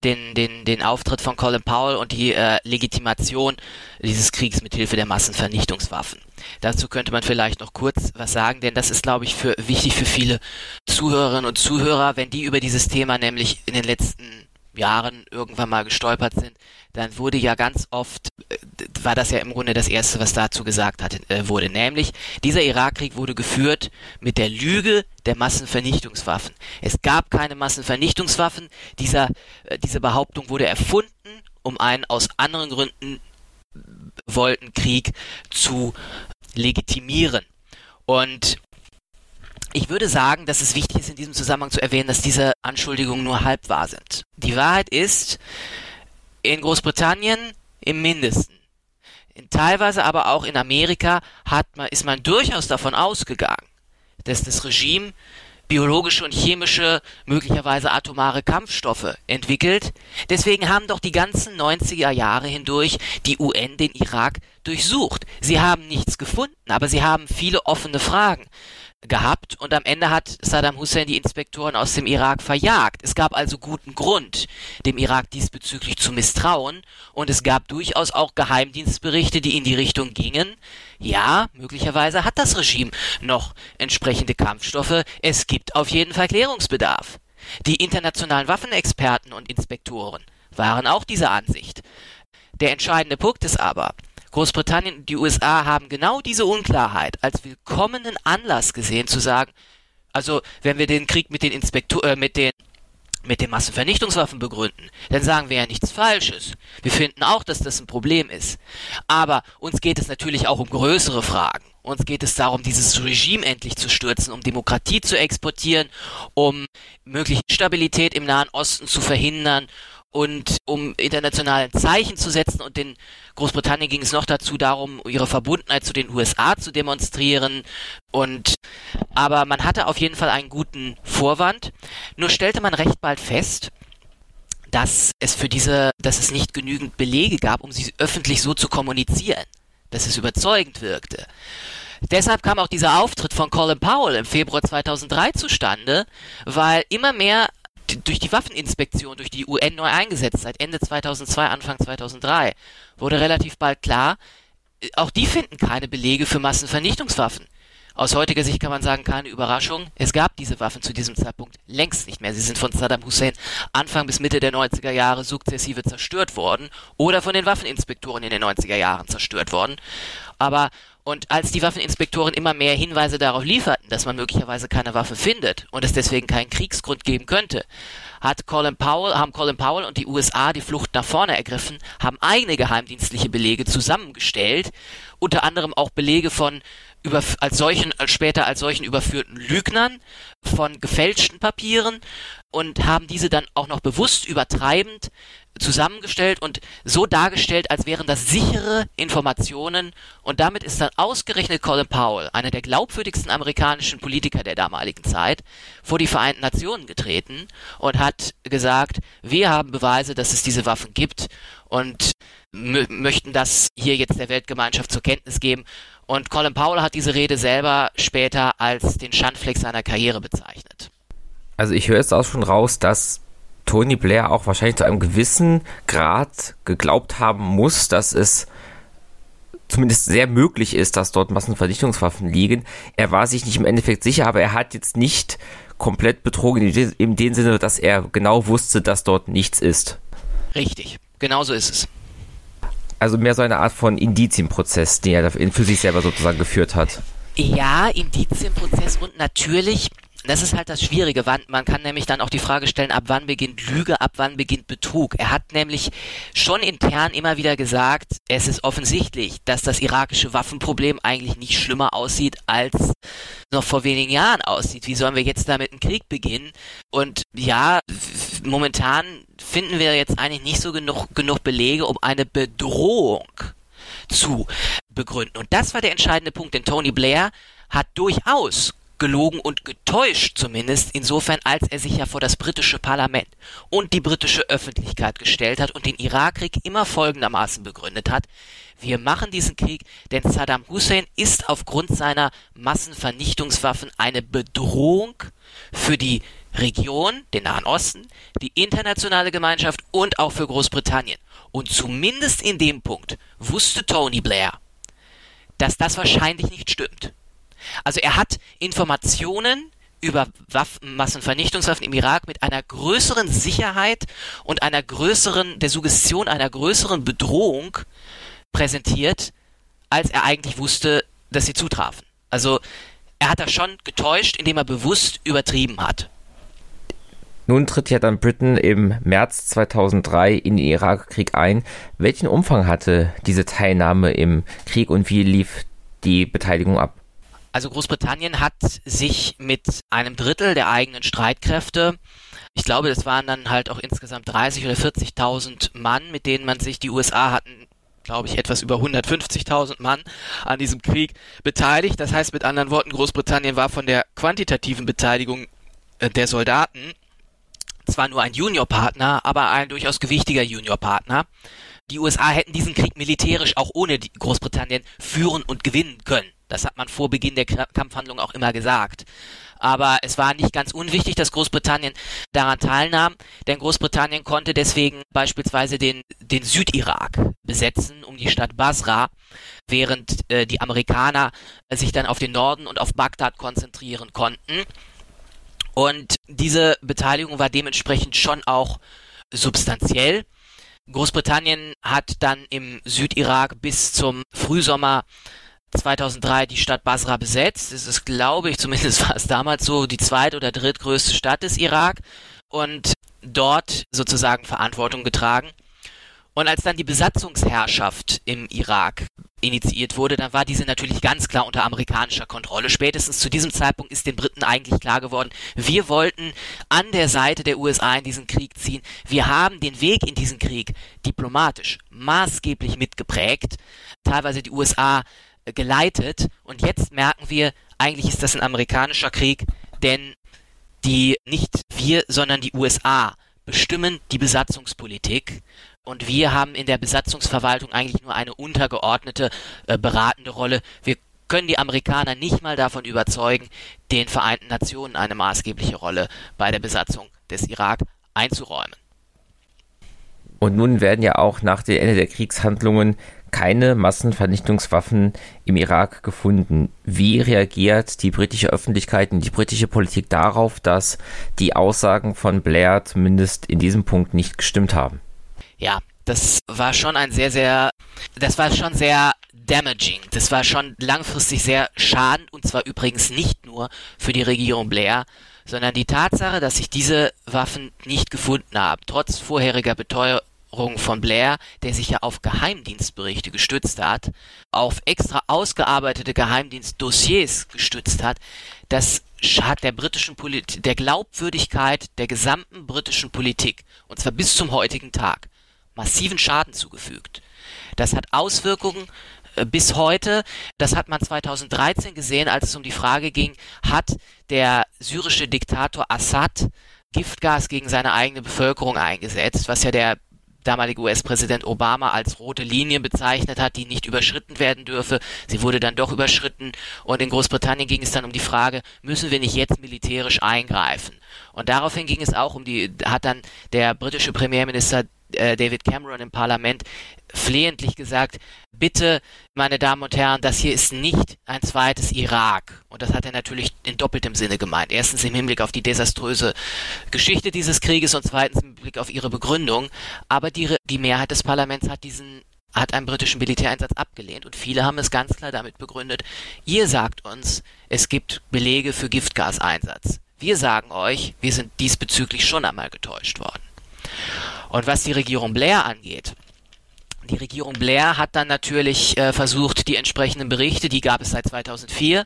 den, den, den Auftritt von Colin Powell und die äh, Legitimation dieses Kriegs mit Hilfe der Massenvernichtungswaffen. Dazu könnte man vielleicht noch kurz was sagen, denn das ist, glaube ich, für, wichtig für viele Zuhörerinnen und Zuhörer, wenn die über dieses Thema nämlich in den letzten Jahren irgendwann mal gestolpert sind, dann wurde ja ganz oft, äh, war das ja im Grunde das Erste, was dazu gesagt hat, äh, wurde, nämlich dieser Irakkrieg wurde geführt mit der Lüge der Massenvernichtungswaffen. Es gab keine Massenvernichtungswaffen, dieser, äh, diese Behauptung wurde erfunden, um einen aus anderen Gründen wollten Krieg zu legitimieren. Und ich würde sagen, dass es wichtig ist, in diesem Zusammenhang zu erwähnen, dass diese Anschuldigungen nur halb wahr sind. Die Wahrheit ist, in Großbritannien im Mindesten, in teilweise aber auch in Amerika hat man, ist man durchaus davon ausgegangen, dass das Regime biologische und chemische, möglicherweise atomare Kampfstoffe entwickelt. Deswegen haben doch die ganzen 90er Jahre hindurch die UN den Irak durchsucht. Sie haben nichts gefunden, aber sie haben viele offene Fragen gehabt und am Ende hat Saddam Hussein die Inspektoren aus dem Irak verjagt. Es gab also guten Grund, dem Irak diesbezüglich zu misstrauen und es gab durchaus auch Geheimdienstberichte, die in die Richtung gingen. Ja, möglicherweise hat das Regime noch entsprechende Kampfstoffe. Es gibt auf jeden Fall Klärungsbedarf. Die internationalen Waffenexperten und Inspektoren waren auch dieser Ansicht. Der entscheidende Punkt ist aber, Großbritannien und die USA haben genau diese Unklarheit als willkommenen Anlass gesehen zu sagen, also wenn wir den Krieg mit den Inspektor äh, mit den mit den Massenvernichtungswaffen begründen, dann sagen wir ja nichts Falsches. Wir finden auch, dass das ein Problem ist. Aber uns geht es natürlich auch um größere Fragen. Uns geht es darum, dieses Regime endlich zu stürzen, um Demokratie zu exportieren, um mögliche Stabilität im Nahen Osten zu verhindern und um internationalen Zeichen zu setzen und den Großbritannien ging es noch dazu darum, ihre Verbundenheit zu den USA zu demonstrieren und aber man hatte auf jeden Fall einen guten Vorwand. Nur stellte man recht bald fest, dass es für diese, dass es nicht genügend Belege gab, um sie öffentlich so zu kommunizieren, dass es überzeugend wirkte. Deshalb kam auch dieser Auftritt von Colin Powell im Februar 2003 zustande, weil immer mehr durch die Waffeninspektion, durch die UN neu eingesetzt, seit Ende 2002, Anfang 2003, wurde relativ bald klar, äh, auch die finden keine Belege für Massenvernichtungswaffen. Aus heutiger Sicht kann man sagen, keine Überraschung. Es gab diese Waffen zu diesem Zeitpunkt längst nicht mehr. Sie sind von Saddam Hussein Anfang bis Mitte der 90er Jahre sukzessive zerstört worden oder von den Waffeninspektoren in den 90er Jahren zerstört worden. Aber und als die Waffeninspektoren immer mehr Hinweise darauf lieferten, dass man möglicherweise keine Waffe findet und es deswegen keinen Kriegsgrund geben könnte, hat Colin Powell, haben Colin Powell und die USA die Flucht nach vorne ergriffen, haben eigene geheimdienstliche Belege zusammengestellt, unter anderem auch Belege von über, als solchen, später als solchen überführten Lügnern, von gefälschten Papieren und haben diese dann auch noch bewusst übertreibend zusammengestellt und so dargestellt, als wären das sichere Informationen und damit ist dann ausgerechnet Colin Powell, einer der glaubwürdigsten amerikanischen Politiker der damaligen Zeit, vor die Vereinten Nationen getreten und hat gesagt, wir haben Beweise, dass es diese Waffen gibt und möchten das hier jetzt der Weltgemeinschaft zur Kenntnis geben und Colin Powell hat diese Rede selber später als den Schandfleck seiner Karriere bezeichnet. Also ich höre jetzt auch schon raus, dass Tony Blair auch wahrscheinlich zu einem gewissen Grad geglaubt haben muss, dass es zumindest sehr möglich ist, dass dort Massenvernichtungswaffen liegen. Er war sich nicht im Endeffekt sicher, aber er hat jetzt nicht komplett betrogen in dem Sinne, dass er genau wusste, dass dort nichts ist. Richtig, genau so ist es. Also mehr so eine Art von Indizienprozess, den er für sich selber sozusagen geführt hat. Ja, Indizienprozess und natürlich das ist halt das Schwierige. Man kann nämlich dann auch die Frage stellen, ab wann beginnt Lüge, ab wann beginnt Betrug. Er hat nämlich schon intern immer wieder gesagt, es ist offensichtlich, dass das irakische Waffenproblem eigentlich nicht schlimmer aussieht, als noch vor wenigen Jahren aussieht. Wie sollen wir jetzt damit einen Krieg beginnen? Und ja, momentan finden wir jetzt eigentlich nicht so genug, genug Belege, um eine Bedrohung zu begründen. Und das war der entscheidende Punkt, denn Tony Blair hat durchaus gelogen und getäuscht zumindest, insofern als er sich ja vor das britische Parlament und die britische Öffentlichkeit gestellt hat und den Irakkrieg immer folgendermaßen begründet hat. Wir machen diesen Krieg, denn Saddam Hussein ist aufgrund seiner Massenvernichtungswaffen eine Bedrohung für die Region, den Nahen Osten, die internationale Gemeinschaft und auch für Großbritannien. Und zumindest in dem Punkt wusste Tony Blair, dass das wahrscheinlich nicht stimmt. Also er hat Informationen über Waffen, Massenvernichtungswaffen im Irak mit einer größeren Sicherheit und einer größeren, der Suggestion einer größeren Bedrohung präsentiert, als er eigentlich wusste, dass sie zutrafen. Also er hat da schon getäuscht, indem er bewusst übertrieben hat. Nun tritt ja dann Britain im März 2003 in den Irakkrieg ein. Welchen Umfang hatte diese Teilnahme im Krieg und wie lief die Beteiligung ab? Also Großbritannien hat sich mit einem Drittel der eigenen Streitkräfte ich glaube, das waren dann halt auch insgesamt 30 oder 40.000 Mann, mit denen man sich, die USA hatten, glaube ich, etwas über 150.000 Mann an diesem Krieg beteiligt. Das heißt mit anderen Worten, Großbritannien war von der quantitativen Beteiligung äh, der Soldaten zwar nur ein Juniorpartner, aber ein durchaus gewichtiger Juniorpartner. Die USA hätten diesen Krieg militärisch auch ohne Großbritannien führen und gewinnen können. Das hat man vor Beginn der Kampfhandlung auch immer gesagt. Aber es war nicht ganz unwichtig, dass Großbritannien daran teilnahm, denn Großbritannien konnte deswegen beispielsweise den, den Südirak besetzen, um die Stadt Basra, während äh, die Amerikaner sich dann auf den Norden und auf Bagdad konzentrieren konnten. Und diese Beteiligung war dementsprechend schon auch substanziell. Großbritannien hat dann im Südirak bis zum Frühsommer 2003 die Stadt Basra besetzt. Es ist, glaube ich, <laughs> zumindest war es damals so, die zweit- oder drittgrößte Stadt des Irak. und dort sozusagen Verantwortung getragen. Und als dann die Besatzungsherrschaft im Irak initiiert wurde, dann war diese natürlich ganz klar unter amerikanischer Kontrolle. Spätestens zu diesem Zeitpunkt ist den Briten eigentlich klar geworden, wir wollten an der Seite der USA in diesen Krieg ziehen. Wir haben den Weg in diesen Krieg diplomatisch maßgeblich mitgeprägt, teilweise die USA geleitet und jetzt merken wir, eigentlich ist das ein amerikanischer Krieg, denn die nicht wir, sondern die USA bestimmen die Besatzungspolitik und wir haben in der Besatzungsverwaltung eigentlich nur eine untergeordnete, äh, beratende Rolle. Wir können die Amerikaner nicht mal davon überzeugen, den Vereinten Nationen eine maßgebliche Rolle bei der Besatzung des Irak einzuräumen. Und nun werden ja auch nach dem Ende der Kriegshandlungen keine Massenvernichtungswaffen im Irak gefunden. Wie reagiert die britische Öffentlichkeit und die britische Politik darauf, dass die Aussagen von Blair zumindest in diesem Punkt nicht gestimmt haben? Ja, das war schon ein sehr, sehr, das war schon sehr damaging. Das war schon langfristig sehr schadend und zwar übrigens nicht nur für die Regierung Blair, sondern die Tatsache, dass sich diese Waffen nicht gefunden haben, trotz vorheriger Beteuerung von Blair, der sich ja auf Geheimdienstberichte gestützt hat, auf extra ausgearbeitete Geheimdienstdossiers gestützt hat, das hat der britischen Politik, der Glaubwürdigkeit der gesamten britischen Politik, und zwar bis zum heutigen Tag, massiven Schaden zugefügt. Das hat Auswirkungen äh, bis heute. Das hat man 2013 gesehen, als es um die Frage ging, hat der syrische Diktator Assad Giftgas gegen seine eigene Bevölkerung eingesetzt, was ja der damalige US-Präsident Obama als rote Linie bezeichnet hat, die nicht überschritten werden dürfe. Sie wurde dann doch überschritten und in Großbritannien ging es dann um die Frage, müssen wir nicht jetzt militärisch eingreifen? Und daraufhin ging es auch um die, hat dann der britische Premierminister äh, David Cameron im Parlament flehentlich gesagt, bitte, meine Damen und Herren, das hier ist nicht ein zweites Irak. Und das hat er natürlich in doppeltem Sinne gemeint. Erstens im Hinblick auf die desaströse Geschichte dieses Krieges und zweitens im Blick auf ihre Begründung. Aber die, die Mehrheit des Parlaments hat diesen hat einen britischen Militäreinsatz abgelehnt und viele haben es ganz klar damit begründet, ihr sagt uns, es gibt Belege für Giftgaseinsatz. Wir sagen euch, wir sind diesbezüglich schon einmal getäuscht worden. Und was die Regierung Blair angeht, die Regierung Blair hat dann natürlich äh, versucht, die entsprechenden Berichte, die gab es seit 2004,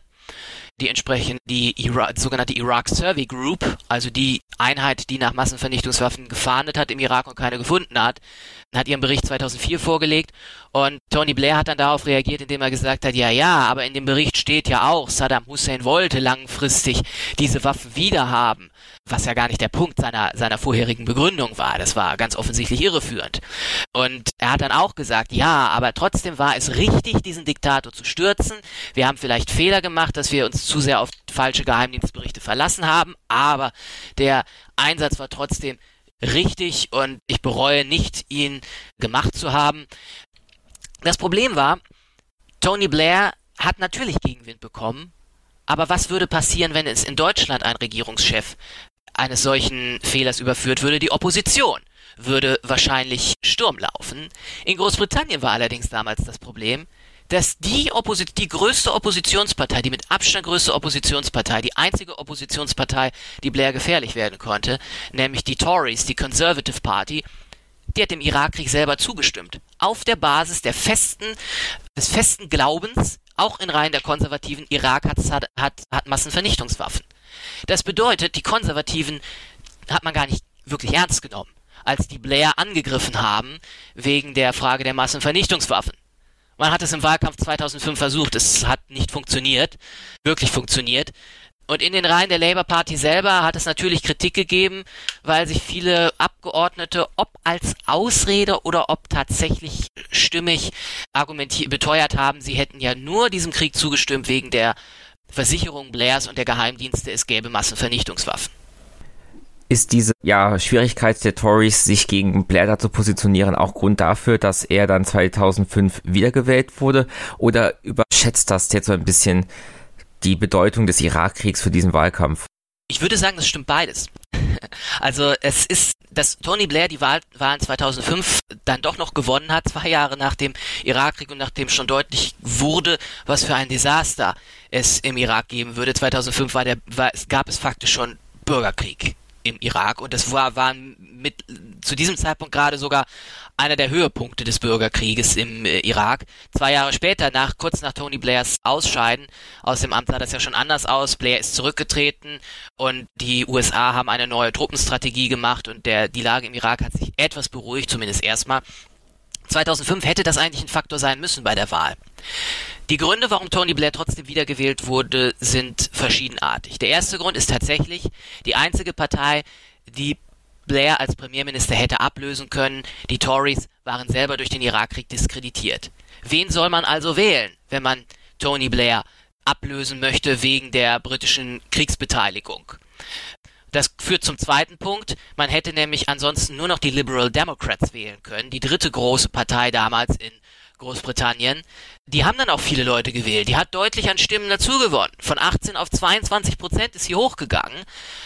die entsprechend die Ira sogenannte Iraq Survey Group, also die Einheit, die nach Massenvernichtungswaffen gefahndet hat im Irak und keine gefunden hat, hat ihren Bericht 2004 vorgelegt. Und Tony Blair hat dann darauf reagiert, indem er gesagt hat, ja, ja, aber in dem Bericht steht ja auch, Saddam Hussein wollte langfristig diese Waffen wiederhaben, was ja gar nicht der Punkt seiner, seiner vorherigen Begründung war. Das war ganz offensichtlich irreführend. Und er hat dann auch gesagt, ja, aber trotzdem war es richtig, diesen Diktator zu stürzen. Wir haben vielleicht Fehler gemacht, dass wir uns zu sehr auf falsche Geheimdienstberichte verlassen haben, aber der Einsatz war trotzdem richtig und ich bereue nicht, ihn gemacht zu haben. Das Problem war, Tony Blair hat natürlich Gegenwind bekommen, aber was würde passieren, wenn es in Deutschland ein Regierungschef eines solchen Fehlers überführt würde? Die Opposition würde wahrscheinlich Sturm laufen. In Großbritannien war allerdings damals das Problem, dass die, Opposi die größte Oppositionspartei, die mit Abstand größte Oppositionspartei, die einzige Oppositionspartei, die Blair gefährlich werden konnte, nämlich die Tories, die Conservative Party, die hat dem Irakkrieg selber zugestimmt. Auf der Basis der festen, des festen Glaubens, auch in Reihen der Konservativen, Irak hat, hat, hat Massenvernichtungswaffen. Das bedeutet, die Konservativen hat man gar nicht wirklich ernst genommen, als die Blair angegriffen haben wegen der Frage der Massenvernichtungswaffen. Man hat es im Wahlkampf 2005 versucht, es hat nicht funktioniert, wirklich funktioniert. Und in den Reihen der Labour Party selber hat es natürlich Kritik gegeben, weil sich viele Abgeordnete, ob als Ausrede oder ob tatsächlich stimmig argumentiert, beteuert haben, sie hätten ja nur diesem Krieg zugestimmt wegen der Versicherung Blairs und der Geheimdienste, es gäbe Massenvernichtungswaffen ist diese ja, Schwierigkeit der Tories, sich gegen Blair da zu positionieren, auch Grund dafür, dass er dann 2005 wiedergewählt wurde? Oder überschätzt das jetzt so ein bisschen die Bedeutung des Irakkriegs für diesen Wahlkampf? Ich würde sagen, es stimmt beides. <laughs> Also es ist, dass Tony Blair die Wahl, Wahlen 2005 dann doch noch gewonnen hat, zwei Jahre nach dem Irakkrieg und nachdem schon deutlich wurde, was für ein Desaster es im Irak geben würde. 2005 war der, war, gab es faktisch schon Bürgerkrieg im Irak und das war, waren mit zu diesem Zeitpunkt gerade sogar einer der Höhepunkte des Bürgerkrieges im äh, Irak. Zwei Jahre später, nach kurz nach Tony Blairs Ausscheiden aus dem Amt sah das ja schon anders aus. Blair ist zurückgetreten und die USA haben eine neue Truppenstrategie gemacht und der die Lage im Irak hat sich etwas beruhigt, zumindest erstmal. 2005 hätte das eigentlich ein Faktor sein müssen bei der Wahl. Die Gründe, warum Tony Blair trotzdem wiedergewählt wurde, sind verschiedenartig. Der erste Grund ist tatsächlich die einzige Partei, die Blair als Premierminister hätte ablösen können. Die Tories waren selber durch den Irakkrieg diskreditiert. Wen soll man also wählen, wenn man Tony Blair ablösen möchte wegen der britischen Kriegsbeteiligung? Das führt zum zweiten Punkt. Man hätte nämlich ansonsten nur noch die Liberal Democrats wählen können, die dritte große Partei damals in Großbritannien, die haben dann auch viele Leute gewählt. Die hat deutlich an Stimmen dazugewonnen. Von 18 auf 22 Prozent ist sie hochgegangen.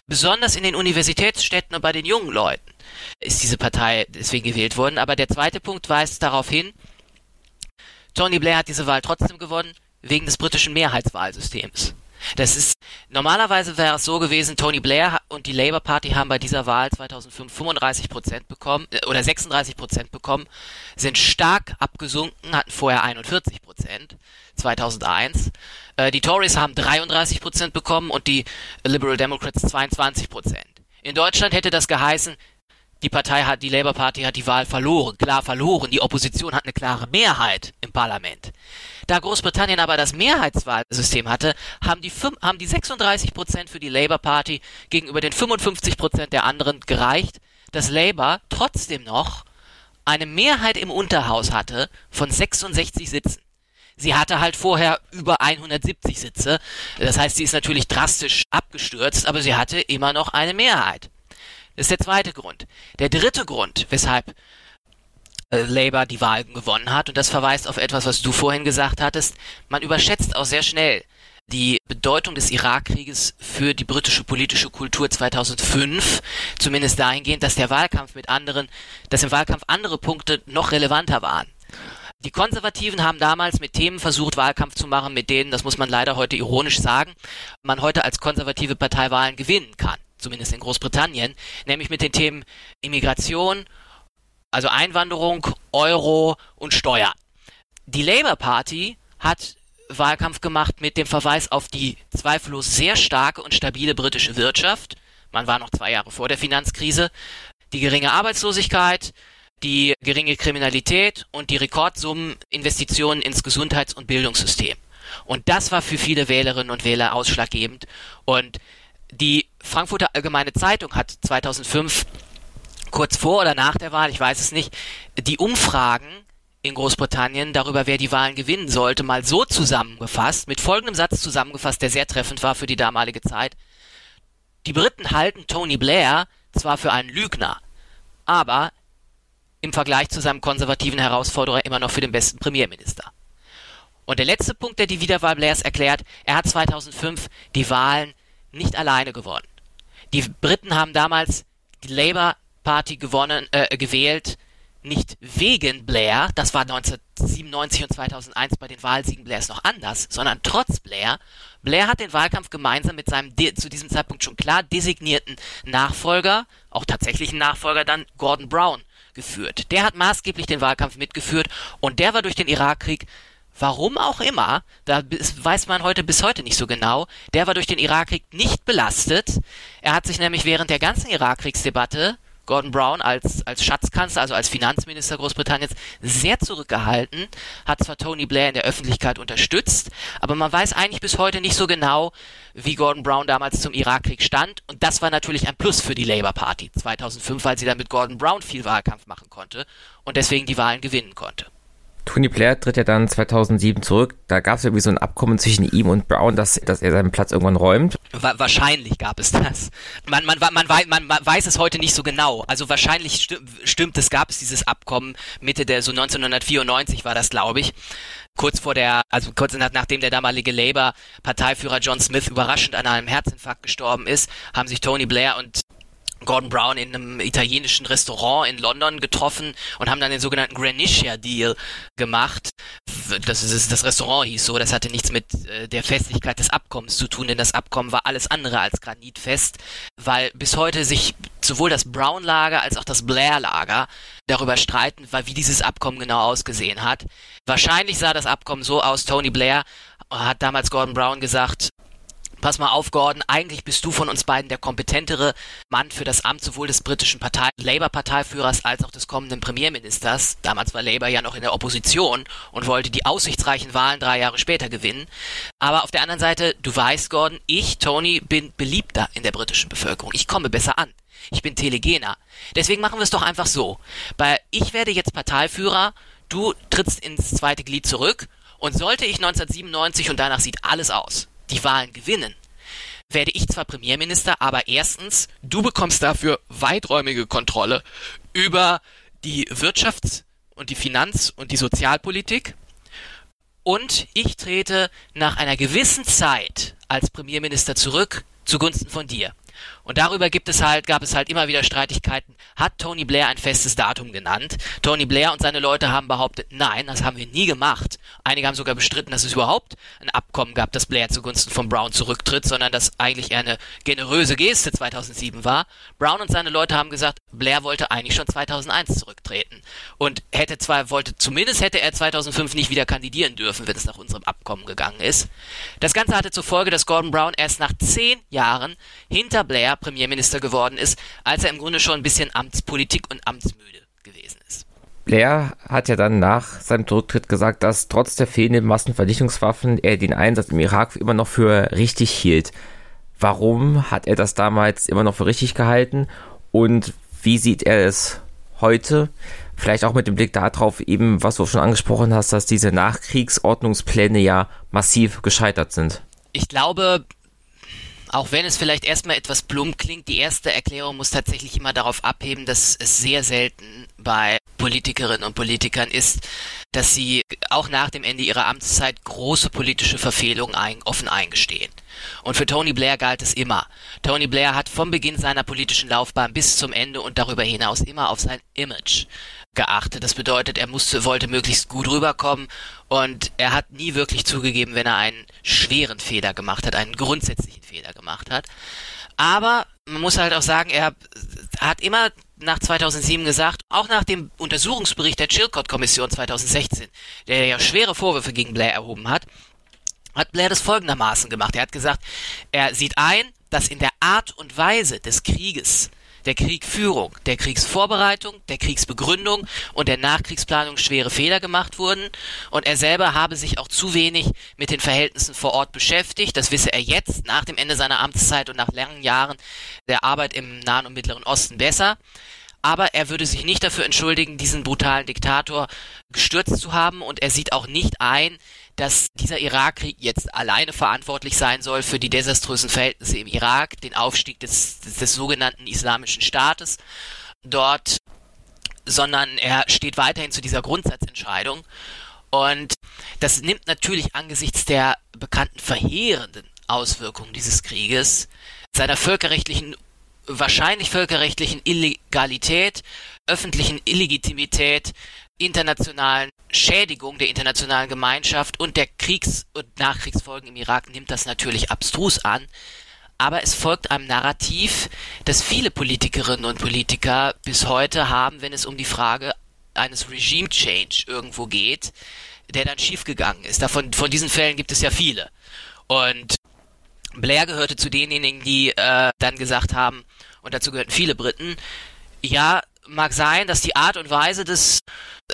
Besonders in den Universitätsstädten und bei den jungen Leuten ist diese Partei deswegen gewählt worden. Aber der zweite Punkt weist darauf hin, Tony Blair hat diese Wahl trotzdem gewonnen, wegen des britischen Mehrheitswahlsystems. Das ist normalerweise wäre es so gewesen, Tony Blair und die Labour Party haben bei dieser Wahl 2005 35 Prozent bekommen äh, oder 36 Prozent bekommen, sind stark abgesunken, hatten vorher 41 Prozent 2001. Äh, die Tories haben 33 Prozent bekommen und die Liberal Democrats 22 Prozent. In Deutschland hätte das geheißen, die Partei hat, die Labour Party hat die Wahl verloren, klar verloren. Die Opposition hat eine klare Mehrheit im Parlament. Da Großbritannien aber das Mehrheitswahlsystem hatte, haben die, haben die 36 Prozent für die Labour Party gegenüber den 55 Prozent der anderen gereicht, dass Labour trotzdem noch eine Mehrheit im Unterhaus hatte von 66 Sitzen. Sie hatte halt vorher über 170 Sitze. Das heißt, sie ist natürlich drastisch abgestürzt, aber sie hatte immer noch eine Mehrheit. Das ist der zweite Grund. Der dritte Grund, weshalb äh, Labour die Wahl gewonnen hat, und das verweist auf etwas, was du vorhin gesagt hattest, man überschätzt auch sehr schnell die Bedeutung des Irakkrieges für die britische politische Kultur 2005, zumindest dahingehend, dass der Wahlkampf mit anderen, dass im Wahlkampf andere Punkte noch relevanter waren. Die Konservativen haben damals mit Themen versucht, Wahlkampf zu machen, mit denen, das muss man leider heute ironisch sagen, man heute als konservative Partei Wahlen gewinnen kann zumindest in Großbritannien, nämlich mit den Themen Immigration, also Einwanderung, Euro und Steuern. Die Labour Party hat Wahlkampf gemacht mit dem Verweis auf die zweifellos sehr starke und stabile britische Wirtschaft. Man war noch zwei Jahre vor der Finanzkrise. Die geringe Arbeitslosigkeit, die geringe Kriminalität und die Rekordsummen Investitionen ins Gesundheits- und Bildungssystem. Und das war für viele Wählerinnen und Wähler ausschlaggebend. Und die Frankfurter Allgemeine Zeitung hat 2005 kurz vor oder nach der Wahl, ich weiß es nicht, die Umfragen in Großbritannien darüber, wer die Wahlen gewinnen sollte, mal so zusammengefasst, mit folgendem Satz zusammengefasst, der sehr treffend war für die damalige Zeit. Die Briten halten Tony Blair zwar für einen Lügner, aber im Vergleich zu seinem konservativen Herausforderer immer noch für den besten Premierminister. Und der letzte Punkt, der die Wiederwahl Blairs erklärt, er hat 2005 die Wahlen nicht alleine gewonnen. Die Briten haben damals die Labour Party gewonnen, äh, gewählt, nicht wegen Blair, das war 1997 und 2001 bei den Wahlsiegen Blairs noch anders, sondern trotz Blair. Blair hat den Wahlkampf gemeinsam mit seinem zu diesem Zeitpunkt schon klar designierten Nachfolger, auch tatsächlichen Nachfolger dann, Gordon Brown, geführt. Der hat maßgeblich den Wahlkampf mitgeführt und der war durch den Irakkrieg Warum auch immer, da weiß man heute bis heute nicht so genau, der war durch den Irakkrieg nicht belastet. Er hat sich nämlich während der ganzen Irakkriegsdebatte Gordon Brown als, als Schatzkanzler, also als Finanzminister Großbritanniens, sehr zurückgehalten, hat zwar Tony Blair in der Öffentlichkeit unterstützt, aber man weiß eigentlich bis heute nicht so genau, wie Gordon Brown damals zum Irakkrieg stand. Und das war natürlich ein Plus für die Labour Party 2005, weil sie dann mit Gordon Brown viel Wahlkampf machen konnte und deswegen die Wahlen gewinnen konnte. Tony Blair tritt ja dann 2007 zurück. Da gab es irgendwie so ein Abkommen zwischen ihm und Brown, dass, dass er seinen Platz irgendwann räumt. wahrscheinlich gab es das. Man, man, man, man, man weiß es heute nicht so genau. Also wahrscheinlich sti stimmt es, gab es dieses Abkommen Mitte der, so 1994 war das, glaube ich. Kurz vor der, also kurz nach, nachdem der damalige Labour-Parteiführer John Smith überraschend an einem Herzinfarkt gestorben ist, haben sich Tony Blair und Gordon Brown in einem italienischen Restaurant in London getroffen und haben dann den sogenannten Granitia Deal gemacht. Das, ist, das Restaurant hieß so, das hatte nichts mit äh, der Festlichkeit des Abkommens zu tun, denn das Abkommen war alles andere als granitfest, weil bis heute sich sowohl das Brown-Lager als auch das Blair-Lager darüber streiten, weil wie dieses Abkommen genau ausgesehen hat. Wahrscheinlich sah das Abkommen so aus, Tony Blair hat damals Gordon Brown gesagt, Pass mal auf, Gordon, eigentlich bist du von uns beiden der kompetentere Mann für das Amt sowohl des britischen Partei Labour-Parteiführers als auch des kommenden Premierministers. Damals war Labour ja noch in der Opposition und wollte die aussichtsreichen Wahlen drei Jahre später gewinnen. Aber auf der anderen Seite, du weißt, Gordon, ich, Tony, bin beliebter in der britischen Bevölkerung. Ich komme besser an. Ich bin telegener. Deswegen machen wir es doch einfach so. Bei ich werde jetzt Parteiführer, du trittst ins zweite Glied zurück und sollte ich 1997 und danach sieht alles aus die Wahlen gewinnen, werde ich zwar Premierminister, aber erstens, du bekommst dafür weiträumige Kontrolle über die Wirtschafts- und die Finanz- und die Sozialpolitik. Und ich trete nach einer gewissen Zeit als Premierminister zurück zugunsten von dir. Und darüber gibt es halt, gab es halt immer wieder Streitigkeiten. Hat Tony Blair ein festes Datum genannt? Tony Blair und seine Leute haben behauptet, nein, das haben wir nie gemacht. Einige haben sogar bestritten, dass es überhaupt ein Abkommen gab, dass Blair zugunsten von Brown zurücktritt, sondern dass eigentlich eher eine generöse Geste 2007 war. Brown und seine Leute haben gesagt, Blair wollte eigentlich schon 2001 zurücktreten. Und hätte zwar, wollte, zumindest hätte er 2005 nicht wieder kandidieren dürfen, wenn es nach unserem Abkommen gegangen ist. Das Ganze hatte zur Folge, dass Gordon Brown erst nach zehn Jahren hinter Blair Premierminister geworden ist, als er im Grunde schon ein bisschen Amtspolitik und amtsmüde gewesen ist. Blair hat ja dann nach seinem Rücktritt gesagt, dass trotz der fehlenden Massenvernichtungswaffen er den Einsatz im Irak immer noch für richtig hielt. Warum hat er das damals immer noch für richtig gehalten und wie sieht er es heute? Vielleicht auch mit dem Blick darauf, eben, was du schon angesprochen hast, dass diese Nachkriegsordnungspläne ja massiv gescheitert sind. Ich glaube, auch wenn es vielleicht erstmal etwas plump klingt, die erste Erklärung muss tatsächlich immer darauf abheben, dass es sehr selten bei Politikerinnen und Politikern ist, dass sie auch nach dem Ende ihrer Amtszeit große politische Verfehlungen ein, offen eingestehen. Und für Tony Blair galt es immer. Tony Blair hat vom Beginn seiner politischen Laufbahn bis zum Ende und darüber hinaus immer auf sein Image geachtet. Das bedeutet, er musste, wollte möglichst gut rüberkommen und er hat nie wirklich zugegeben, wenn er einen schweren Fehler gemacht hat, einen grundsätzlichen Fehler gemacht hat. Aber man muss halt auch sagen, er hat immer nach 2007 gesagt, auch nach dem Untersuchungsbericht der Chilcott-Kommission 2016, der ja schwere Vorwürfe gegen Blair erhoben hat, hat Blair das folgendermaßen gemacht. Er hat gesagt, er sieht ein, dass in der Art und Weise des Krieges der Kriegführung, der Kriegsvorbereitung, der Kriegsbegründung und der Nachkriegsplanung schwere Fehler gemacht wurden und er selber habe sich auch zu wenig mit den Verhältnissen vor Ort beschäftigt. Das wisse er jetzt nach dem Ende seiner Amtszeit und nach langen Jahren der Arbeit im Nahen und Mittleren Osten besser aber er würde sich nicht dafür entschuldigen, diesen brutalen Diktator gestürzt zu haben und er sieht auch nicht ein, dass dieser Irakkrieg jetzt alleine verantwortlich sein soll für die desaströsen Verhältnisse im Irak, den Aufstieg des, des, des sogenannten Islamischen Staates dort, sondern er steht weiterhin zu dieser Grundsatzentscheidung. Und das nimmt natürlich angesichts der bekannten verheerenden Auswirkungen dieses Krieges, seiner völkerrechtlichen, wahrscheinlich völkerrechtlichen Illegalität, öffentlichen Illegitimität, internationalen Schädigung der internationalen Gemeinschaft und der Kriegs- und Nachkriegsfolgen im Irak nimmt das natürlich abstrus an. Aber es folgt einem Narrativ, das viele Politikerinnen und Politiker bis heute haben, wenn es um die Frage eines Regime Change irgendwo geht, der dann schiefgegangen ist. Davon, von diesen Fällen gibt es ja viele. Und Blair gehörte zu denjenigen, die äh, dann gesagt haben, und dazu gehörten viele Briten, ja, mag sein, dass die Art und Weise des,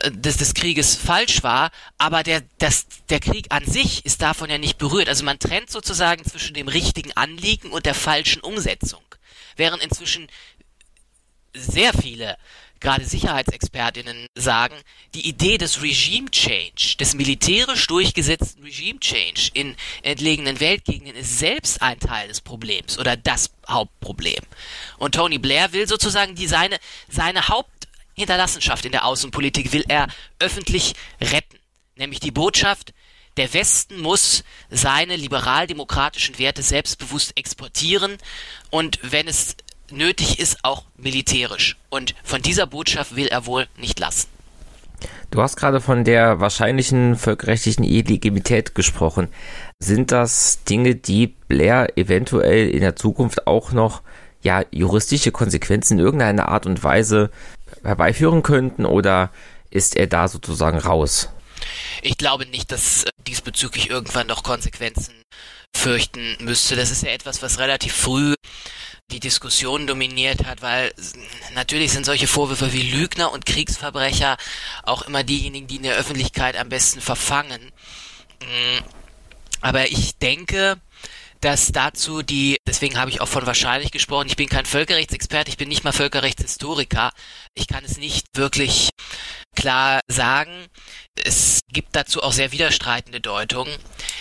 äh, des, des Krieges falsch war, aber der, das, der Krieg an sich ist davon ja nicht berührt. Also man trennt sozusagen zwischen dem richtigen Anliegen und der falschen Umsetzung. Während inzwischen sehr viele gerade Sicherheitsexpertinnen sagen, die Idee des Regime Change, des militärisch durchgesetzten Regime Change in entlegenen Weltgegenden ist selbst ein Teil des Problems oder das Hauptproblem. Und Tony Blair will sozusagen die seine, seine Haupthinterlassenschaft in der Außenpolitik will er öffentlich retten. Nämlich die Botschaft, der Westen muss seine liberal-demokratischen Werte selbstbewusst exportieren und wenn es nötig ist, auch militärisch. Und von dieser Botschaft will er wohl nicht lassen. Du hast gerade von der wahrscheinlichen völkerrechtlichen Illegitimität gesprochen. Sind das Dinge, die Blair eventuell in der Zukunft auch noch ja juristische Konsequenzen in irgendeiner Art und Weise herbeiführen könnten oder ist er da sozusagen raus? Ich glaube nicht, dass diesbezüglich irgendwann noch Konsequenzen fürchten müsste. Das ist ja etwas, was relativ früh die Diskussion dominiert hat, weil natürlich sind solche Vorwürfe wie Lügner und Kriegsverbrecher auch immer diejenigen, die in der Öffentlichkeit am besten verfangen. Mm, aber ich denke, dass dazu die, deswegen habe ich auch von wahrscheinlich gesprochen, ich bin kein Völkerrechtsexperte, ich bin nicht mal Völkerrechtshistoriker, ich kann es nicht wirklich klar sagen. Es gibt dazu auch sehr widerstreitende Deutungen.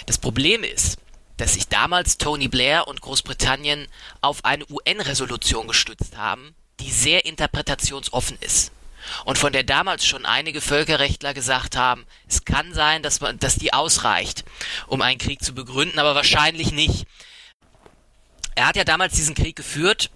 Das Problem ist, dass sich damals Tony Blair und Großbritannien auf eine UN-Resolution gestützt haben, die sehr interpretationsoffen ist. Und von der damals schon einige Völkerrechtler gesagt haben, es kann sein, dass man, dass die ausreicht, um einen Krieg zu begründen, aber wahrscheinlich nicht. Er hat ja damals diesen Krieg geführt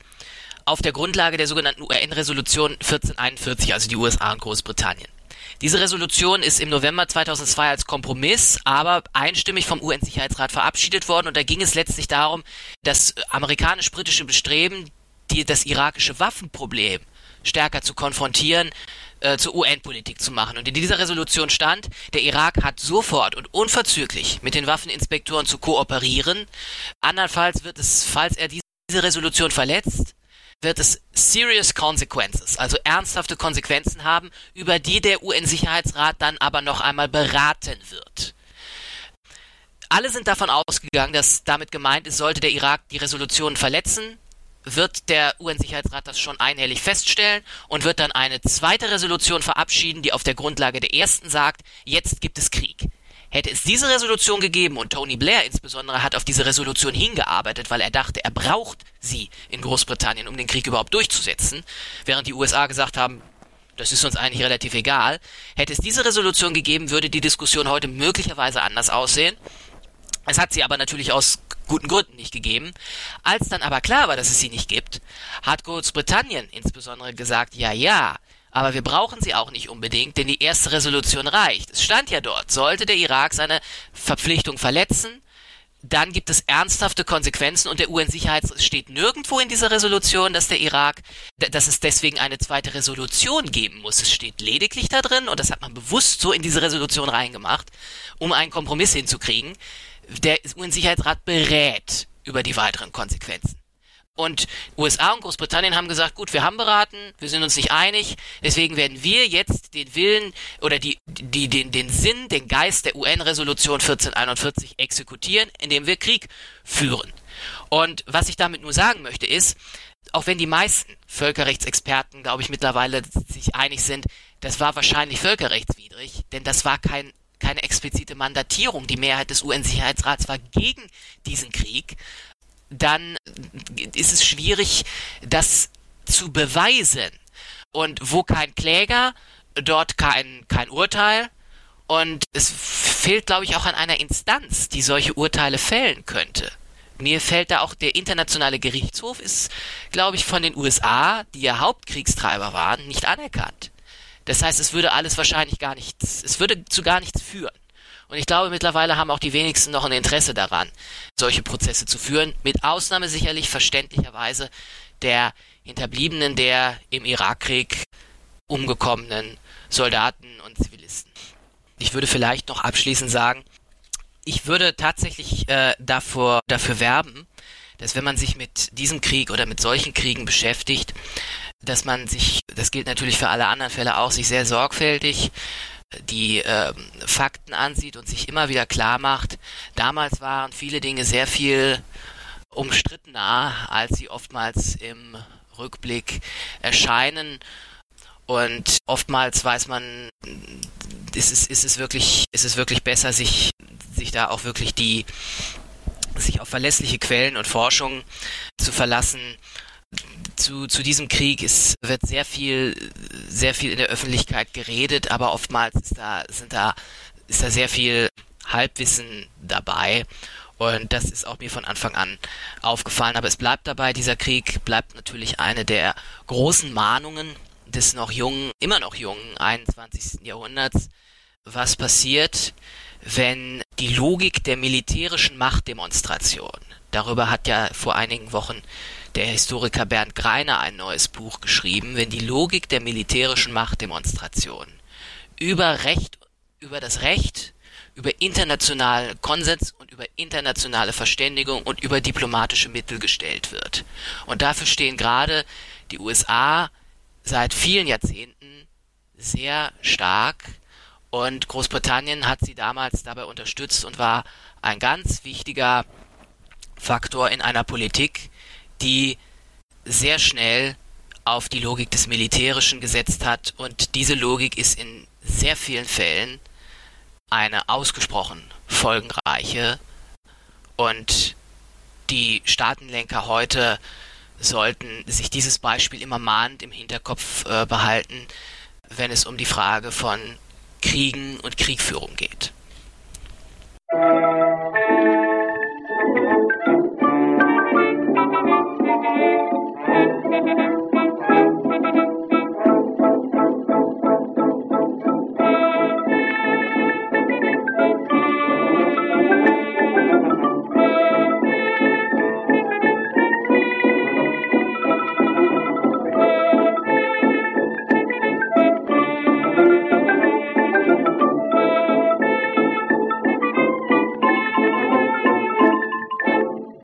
auf der Grundlage der sogenannten UN-Resolution 1441, also die USA und Großbritannien. Diese Resolution ist im November 2002 als Kompromiss, aber einstimmig vom UN-Sicherheitsrat verabschiedet worden und da ging es letztlich darum, das amerikanisch-britische Bestreben, die, das irakische Waffenproblem stärker zu konfrontieren, äh, zur UN-Politik zu machen. Und in dieser Resolution stand, der Irak hat sofort und unverzüglich mit den Waffeninspektoren zu kooperieren. Andernfalls wird es, falls er diese Resolution verletzt, wird es serious consequences, also ernsthafte Konsequenzen haben, über die der UN-Sicherheitsrat dann aber noch einmal beraten wird. Alle sind davon ausgegangen, dass damit gemeint ist, sollte der Irak die Resolution verletzen, wird der UN-Sicherheitsrat das schon einhellig feststellen und wird dann eine zweite Resolution verabschieden, die auf der Grundlage der ersten sagt, jetzt gibt es Krieg. Hätte es diese Resolution gegeben und Tony Blair insbesondere hat auf diese Resolution hingearbeitet, weil er dachte, er braucht sie in Großbritannien, um den Krieg überhaupt durchzusetzen, während die USA gesagt haben, das ist uns eigentlich relativ egal. Hätte es diese Resolution gegeben, würde die Diskussion heute möglicherweise anders aussehen. Es hat sie aber natürlich aus guten Gründen nicht gegeben. Als dann aber klar war, dass es sie nicht gibt, hat Großbritannien insbesondere gesagt, ja, ja, aber wir brauchen sie auch nicht unbedingt, denn die erste Resolution reicht. Es stand ja dort, sollte der Irak seine Verpflichtung verletzen, dann gibt es ernsthafte Konsequenzen und der UN-Sicherheitsrat steht nirgendwo in dieser Resolution, dass der Irak, dass es deswegen eine zweite Resolution geben muss. Es steht lediglich da drin und das hat man bewusst so in diese Resolution reingemacht, um einen Kompromiss hinzukriegen. Der UN-Sicherheitsrat berät über die weiteren Konsequenzen. Und USA und Großbritannien haben gesagt, gut, wir haben beraten, wir sind uns nicht einig, deswegen werden wir jetzt den Willen oder die, die, den, den Sinn, den Geist der UN-Resolution 1441 exekutieren, indem wir Krieg führen. Und was ich damit nur sagen möchte ist, auch wenn die meisten Völkerrechtsexperten, glaube ich, mittlerweile sich einig sind, das war wahrscheinlich völkerrechtswidrig, denn das war kein keine explizite Mandatierung. Die Mehrheit des UN-Sicherheitsrats war gegen diesen Krieg dann ist es schwierig, das zu beweisen. Und wo kein Kläger, dort kein, kein Urteil. Und es fehlt, glaube ich, auch an einer Instanz, die solche Urteile fällen könnte. Mir fällt da auch der internationale Gerichtshof ist, glaube ich, von den USA, die ja Hauptkriegstreiber waren, nicht anerkannt. Das heißt, es würde alles wahrscheinlich gar nichts, es würde zu gar nichts führen. Und ich glaube, mittlerweile haben auch die wenigsten noch ein Interesse daran, solche Prozesse zu führen, mit Ausnahme sicherlich verständlicherweise der Hinterbliebenen der im Irakkrieg umgekommenen Soldaten und Zivilisten. Ich würde vielleicht noch abschließend sagen, ich würde tatsächlich äh, davor, dafür werben, dass wenn man sich mit diesem Krieg oder mit solchen Kriegen beschäftigt, dass man sich, das gilt natürlich für alle anderen Fälle auch, sich sehr sorgfältig die äh, Fakten ansieht und sich immer wieder klar macht, damals waren viele Dinge sehr viel umstrittener, als sie oftmals im Rückblick erscheinen. Und oftmals weiß man, ist es, ist es wirklich, ist es wirklich besser, sich, sich da auch wirklich die, sich auf verlässliche Quellen und Forschung zu verlassen, zu, zu diesem Krieg ist, wird sehr viel, sehr viel in der Öffentlichkeit geredet, aber oftmals ist da, sind da, ist da sehr viel Halbwissen dabei. Und das ist auch mir von Anfang an aufgefallen. Aber es bleibt dabei, dieser Krieg bleibt natürlich eine der großen Mahnungen des noch jungen, immer noch jungen 21. Jahrhunderts. Was passiert, wenn die Logik der militärischen Machtdemonstration, darüber hat ja vor einigen Wochen der Historiker Bernd Greiner ein neues Buch geschrieben, wenn die Logik der militärischen Machtdemonstration über Recht, über das Recht über internationalen Konsens und über internationale Verständigung und über diplomatische Mittel gestellt wird. Und dafür stehen gerade die USA seit vielen Jahrzehnten sehr stark und Großbritannien hat sie damals dabei unterstützt und war ein ganz wichtiger Faktor in einer Politik, die sehr schnell auf die Logik des Militärischen gesetzt hat. Und diese Logik ist in sehr vielen Fällen eine ausgesprochen folgenreiche. Und die Staatenlenker heute sollten sich dieses Beispiel immer mahnend im Hinterkopf äh, behalten, wenn es um die Frage von Kriegen und Kriegführung geht. Musik